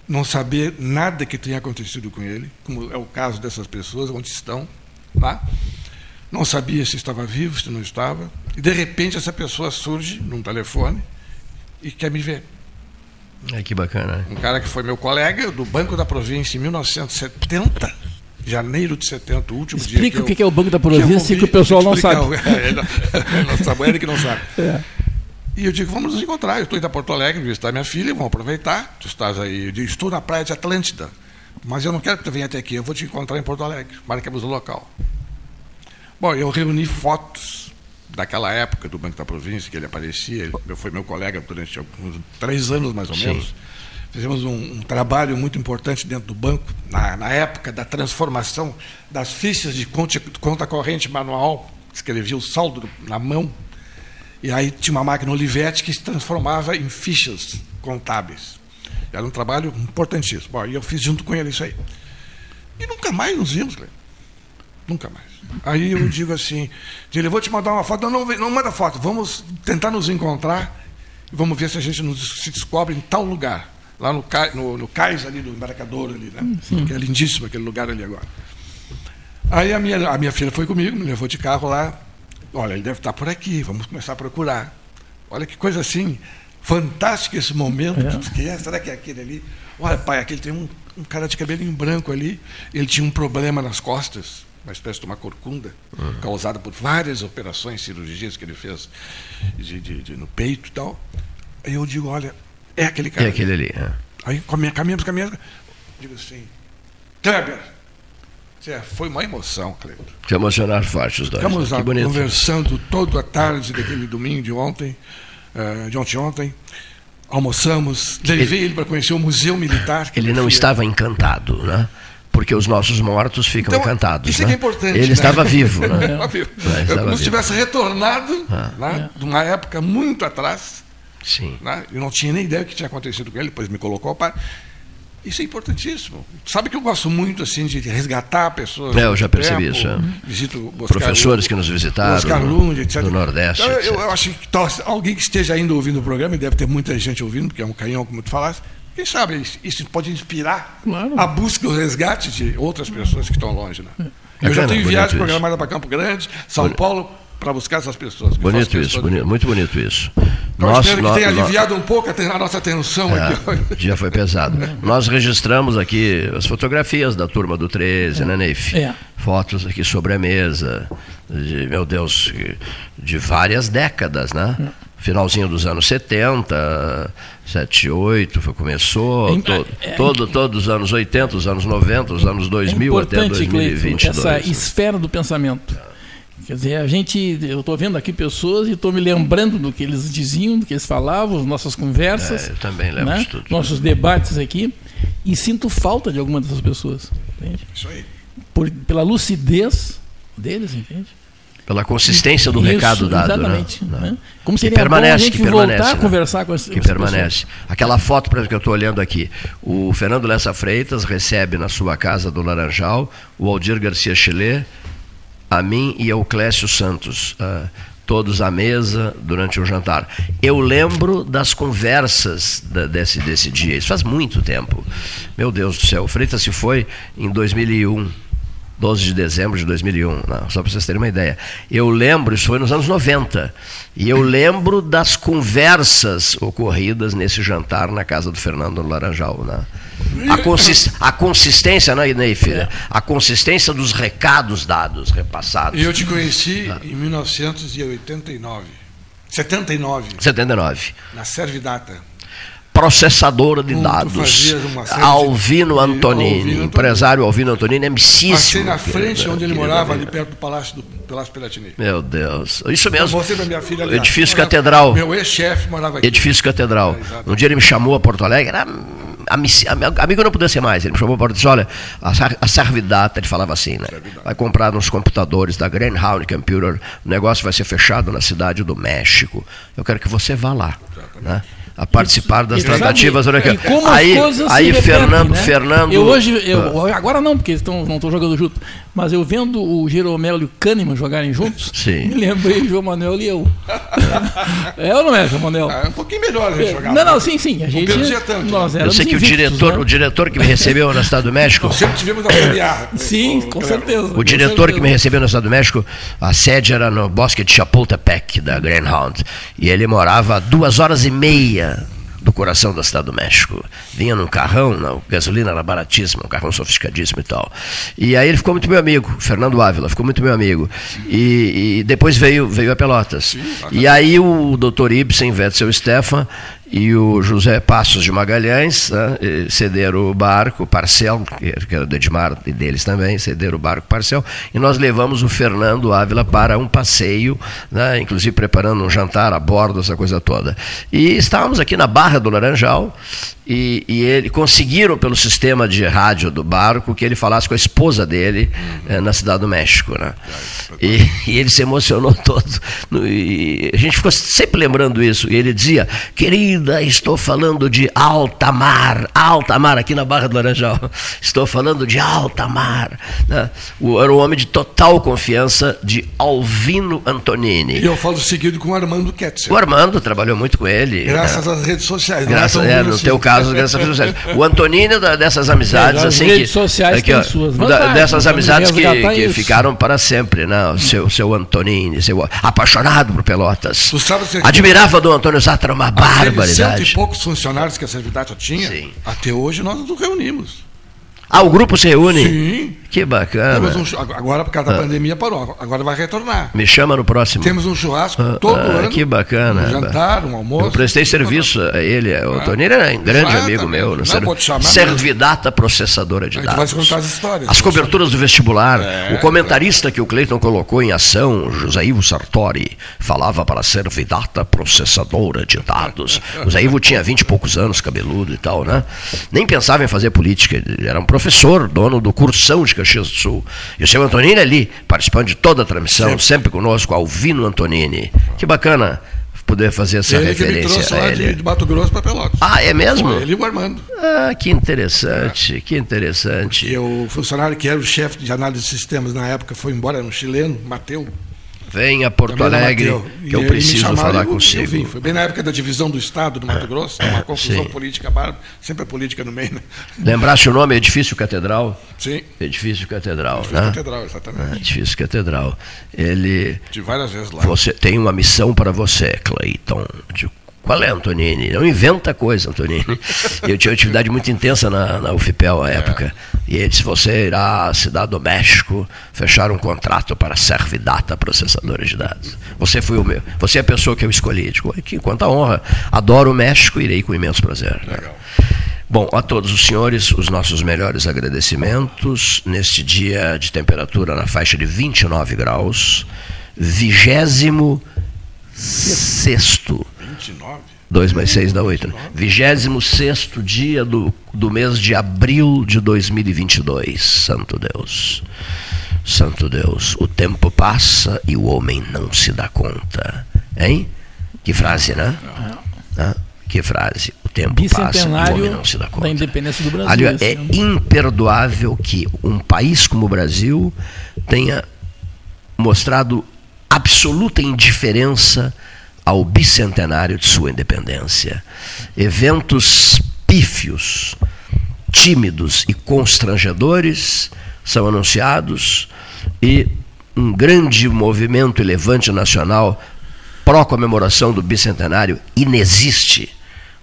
não saber nada que tenha acontecido com ele, como é o caso dessas pessoas, onde estão, lá. Não sabia se estava vivo, se não estava. E, de repente, essa pessoa surge num telefone e quer me ver. É, que bacana. Um cara que foi meu colega do Banco da Província em 1970, janeiro de 70, o último Explica dia. Explica o que é o Banco da Província que, que o pessoal não sabe. É, não, sabe, ele que não sabe. É. E eu digo, vamos nos encontrar. Eu estou indo a Porto Alegre visitar minha filha, vamos aproveitar. Tu estás aí. Eu digo, estou na praia de Atlântida, mas eu não quero que tu venha até aqui, eu vou te encontrar em Porto Alegre. Marcamos o local. Bom, eu reuni fotos daquela época do Banco da Província, que ele aparecia, ele foi meu colega durante uns três anos mais ou Sim. menos. Fizemos um, um, trabalho muito importante dentro do banco, na, na época da transformação das fichas de conta, conta corrente manual, escrevia o saldo na mão, e aí tinha uma máquina Olivetti que se transformava em fichas contábeis. Era um trabalho importantíssimo. Bom, e eu fiz junto com ele isso aí. E nunca mais nos vimos, Cleber. Nunca mais. Aí eu digo assim, ele, vou te mandar uma foto. Não, não, não manda foto, vamos tentar nos encontrar e vamos ver se a gente nos, se descobre em tal lugar. Lá no, no, no cais ali do embarcador ali, né? Sim. Que é lindíssimo aquele lugar ali agora. Aí a minha, a minha filha foi comigo, me levou de carro lá. Olha, ele deve estar por aqui, vamos começar a procurar. Olha que coisa assim, fantástica esse momento. É. Que é, será que é aquele ali? Olha, pai, aquele tem um, um cara de cabelinho branco ali. Ele tinha um problema nas costas uma espécie de uma corcunda, uhum. causada por várias operações, cirurgias que ele fez de, de, de, no peito e tal. Aí eu digo, olha, é aquele cara. É aquele ali. É. Aí caminhamos, caminhamos. Digo assim, Kleber, foi uma emoção, Kleber. Te emocionaram forte os dois. Ficamos né? conversando toda a tarde daquele domingo de ontem, uh, de ontem ontem. Almoçamos, levei ele, ele para conhecer o Museu Militar. Ele não estava encantado, né? Porque os nossos mortos ficam então, encantados. Isso né? é, é importante. Ele né? estava vivo. Né? Né? É, como se tivesse retornado ah. né? de uma época muito atrás. Sim. Né? Eu não tinha nem ideia do que tinha acontecido com ele, depois me colocou para. Isso é importantíssimo. Sabe que eu gosto muito assim de resgatar pessoas. É, eu já percebi tempo, isso. É. Visito Professores que nos visitaram. Oscar Lund, etc. Do Nordeste. Então, eu, eu, acho que alguém que esteja ainda ouvindo o programa, e deve ter muita gente ouvindo, porque é um canhão, como tu falaste, quem sabe isso pode inspirar claro. a busca e o resgate de outras pessoas que estão longe. Né? É eu já tenho viagem programada para Campo Grande, São bonito. Paulo, para buscar essas pessoas. Bonito isso, bonito, muito bonito isso. Então, nós, espero que tenha aliviado um pouco a, nossa tensão é, aqui hoje. O dia foi pesado. nós registramos aqui as fotografias da turma do 13, é. né, Neif? É. Fotos aqui sobre a mesa, de, meu Deus, de várias décadas, né? É finalzinho dos anos 70, 78, foi, começou, é, todo, é, todo, todos os anos 80, os anos 90, os anos 2000 é até 2022. essa né? esfera do pensamento. Quer dizer, a gente, eu estou vendo aqui pessoas e estou me lembrando do que eles diziam, do que eles falavam, nossas conversas. É, eu também lembro né? de tudo. Nossos debates aqui. E sinto falta de alguma dessas pessoas. Entende? Isso aí. Por, pela lucidez deles, entende? Pela consistência do Isso, recado dado. Né? Exatamente. Né? Né? Como seria que permanece, bom a gente que voltar permanece, a né? conversar com esse Que permanece. Pessoas. Aquela foto, por exemplo, que eu estou olhando aqui. O Fernando Lessa Freitas recebe na sua casa do Laranjal o Aldir Garcia Chile, a mim e ao Clécio Santos. Uh, todos à mesa durante o jantar. Eu lembro das conversas da, desse, desse dia. Isso faz muito tempo. Meu Deus do céu. O Freitas se foi em 2001 12 de dezembro de 2001, não, só para vocês terem uma ideia. Eu lembro, isso foi nos anos 90, e eu lembro das conversas ocorridas nesse jantar na casa do Fernando no Laranjal. Né? A, consist, a consistência, né, Neif? É. A consistência dos recados dados, repassados. Eu te conheci ah. em 1989. 79. 79. Na Servidata processadora de dados. Alvino Antonini, Alvino empresário Alvino Antonini, amicíssimo. Passei na frente onde ele morava, ali perto do Palácio do Palácio Piratini. Meu Deus. Isso mesmo. Você minha filha ali. Edifício morava, Catedral. Meu ex-chefe morava aqui. Edifício Catedral. É, um dia ele me chamou a Porto Alegre, era amigo não podia ser mais. Ele me chamou para dizer, olha, a Servidata, ele falava assim, né? Vai comprar uns computadores da Greyhound Computer, o negócio vai ser fechado na cidade do México. Eu quero que você vá lá. Né? A participar das Exatamente. tratativas. Olha aqui. aí, aí Fernando, né? Fernando. Eu hoje, eu, ah. agora não, porque eles tão, não estão jogando junto. Mas eu vendo o Jeromel e o Kahneman jogarem juntos, Sim. me lembrei de João Manuel e eu. é ou não é, João Manuel? É um pouquinho melhor a gente jogar. Não, não, sim, sim. A gente, nós eu sei que o diretor, né? o diretor que me recebeu na Cidade do México. Nós sempre tivemos a familiar. sim, com, com certeza. O diretor certeza. que me recebeu na Cidade do México, a sede era no bosque de Chapultepec, da Greyhound. E ele morava duas horas e meia do coração da cidade do México. Vinha num carrão, não, gasolina era baratíssima, um carrão sofisticadíssimo e tal. E aí ele ficou muito meu amigo, Fernando Ávila, ficou muito meu amigo. E, e depois veio, veio a Pelotas. Sim, e aí o doutor Ibsen, Wetzel Stefan, e o José Passos de Magalhães né, cederam o barco, Parcel, que era do Edmar e deles também, cederam o barco Parcel, e nós levamos o Fernando Ávila para um passeio, né, inclusive preparando um jantar a bordo, essa coisa toda. E estávamos aqui na Barra do Laranjal, e, e, ele conseguiram pelo sistema de rádio do barco que ele falasse com a esposa dele uhum. na cidade do México, né? E, e ele se emocionou todo. E a gente ficou sempre lembrando isso. E ele dizia: "Querida, estou falando de alta mar, alta mar aqui na Barra do Laranjal. Estou falando de alta mar." Né? O, era um homem de total confiança de Alvino Antonini. E eu falo seguido com o Armando Ketzer. O Armando trabalhou muito com ele. Graças né? às redes sociais. Graças, é, no assim. teu caso caso dessas redes sociais. O Antonino dessas amizades é, assim redes que sociais aqui, ó, suas vantagens, dessas amizades que, que ficaram para sempre, né? O seu seu Antonini, seu apaixonado por Pelotas. Admirava do Antônio Satra uma barbaridade. Cento e poucos funcionários que a Servidade tinha. Sim. Até hoje nós nos reunimos. Ah, o grupo se reúne? Sim. Que bacana. Um, agora, por causa da ah. pandemia, parou. Agora vai retornar. Me chama no próximo. Temos um churrasco ah, todo ah, ano. Que bacana. Um jantar, um almoço. Eu prestei serviço a ele. O ah. Era um grande amigo meu. Não, ser, chamar servidata processadora de dados. Vai contar as histórias. As coberturas do vestibular. É, o comentarista é. que o Cleiton colocou em ação, José Ivo Sartori, falava para servidata processadora de dados. José Ivo tinha vinte e poucos anos, cabeludo e tal, né? Nem pensava em fazer política. Ele era um professor, dono do cursão de Caxias do Sul. E o seu Antonini ali, participando de toda a transmissão, sempre, sempre conosco, Alvino Antonini. Que bacana poder fazer essa ele referência que me lá ele. De, de Mato Grosso para Pelotas. Ah, é mesmo? Ele e o Armando. Ah, que interessante, é. que interessante. E o funcionário que era o chefe de análise de sistemas na época foi embora, era um chileno, Mateu. Venha a Porto Alegre, que eu preciso falar eu, consigo. Eu vim. Foi bem na época da divisão do Estado do Mato é, Grosso, uma confusão sim. política bárbara, sempre a política no meio. Né? Lembrasse o nome Edifício Catedral? Sim. Edifício Catedral. Edifício né? Catedral, exatamente. É, Edifício Catedral. Ele. De várias vezes lá. Você tem uma missão para você, Cleiton, de qual é, Antonini? Não inventa coisa, Antonini. Eu tinha atividade muito intensa na, na UFPEL à época. É. E ele disse: você irá à cidade do México fechar um contrato para Servidata Processadora de Dados. Você foi o meu. Você é a pessoa que eu escolhi. Digo, que quanta honra. Adoro o México, irei com imenso prazer. Legal. Bom, a todos os senhores, os nossos melhores agradecimentos neste dia de temperatura na faixa de 29 graus, vigésimo sexto 29? 2 mais 6 dá 8. 26 dia do, do mês de abril de 2022. Santo Deus. Santo Deus. O tempo passa e o homem não se dá conta. Hein? Que frase, né? Ah, que frase. O tempo passa e o homem não se dá conta. Da independência do Brasil. Aliás, é imperdoável que um país como o Brasil tenha mostrado absoluta indiferença ao bicentenário de sua independência. Eventos pífios, tímidos e constrangedores são anunciados e um grande movimento e levante nacional pró-comemoração do bicentenário inexiste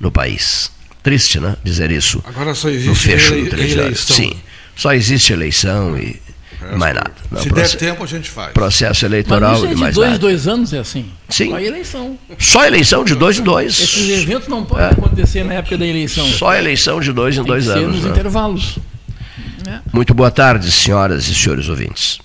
no país. Triste, né? Dizer isso. Agora só existe no fecho ele, do eleição. Sim, só existe eleição e mais nada. Não, Se der tempo, a gente faz. Processo eleitoral Mas isso é de mais dois nada. dois anos é assim? Sim. Só eleição. Só eleição de dois em dois. Esses eventos não podem é. acontecer na época da eleição. Só eleição de dois em Tem dois que anos. Ser nos né? intervalos. Muito boa tarde, senhoras e senhores ouvintes.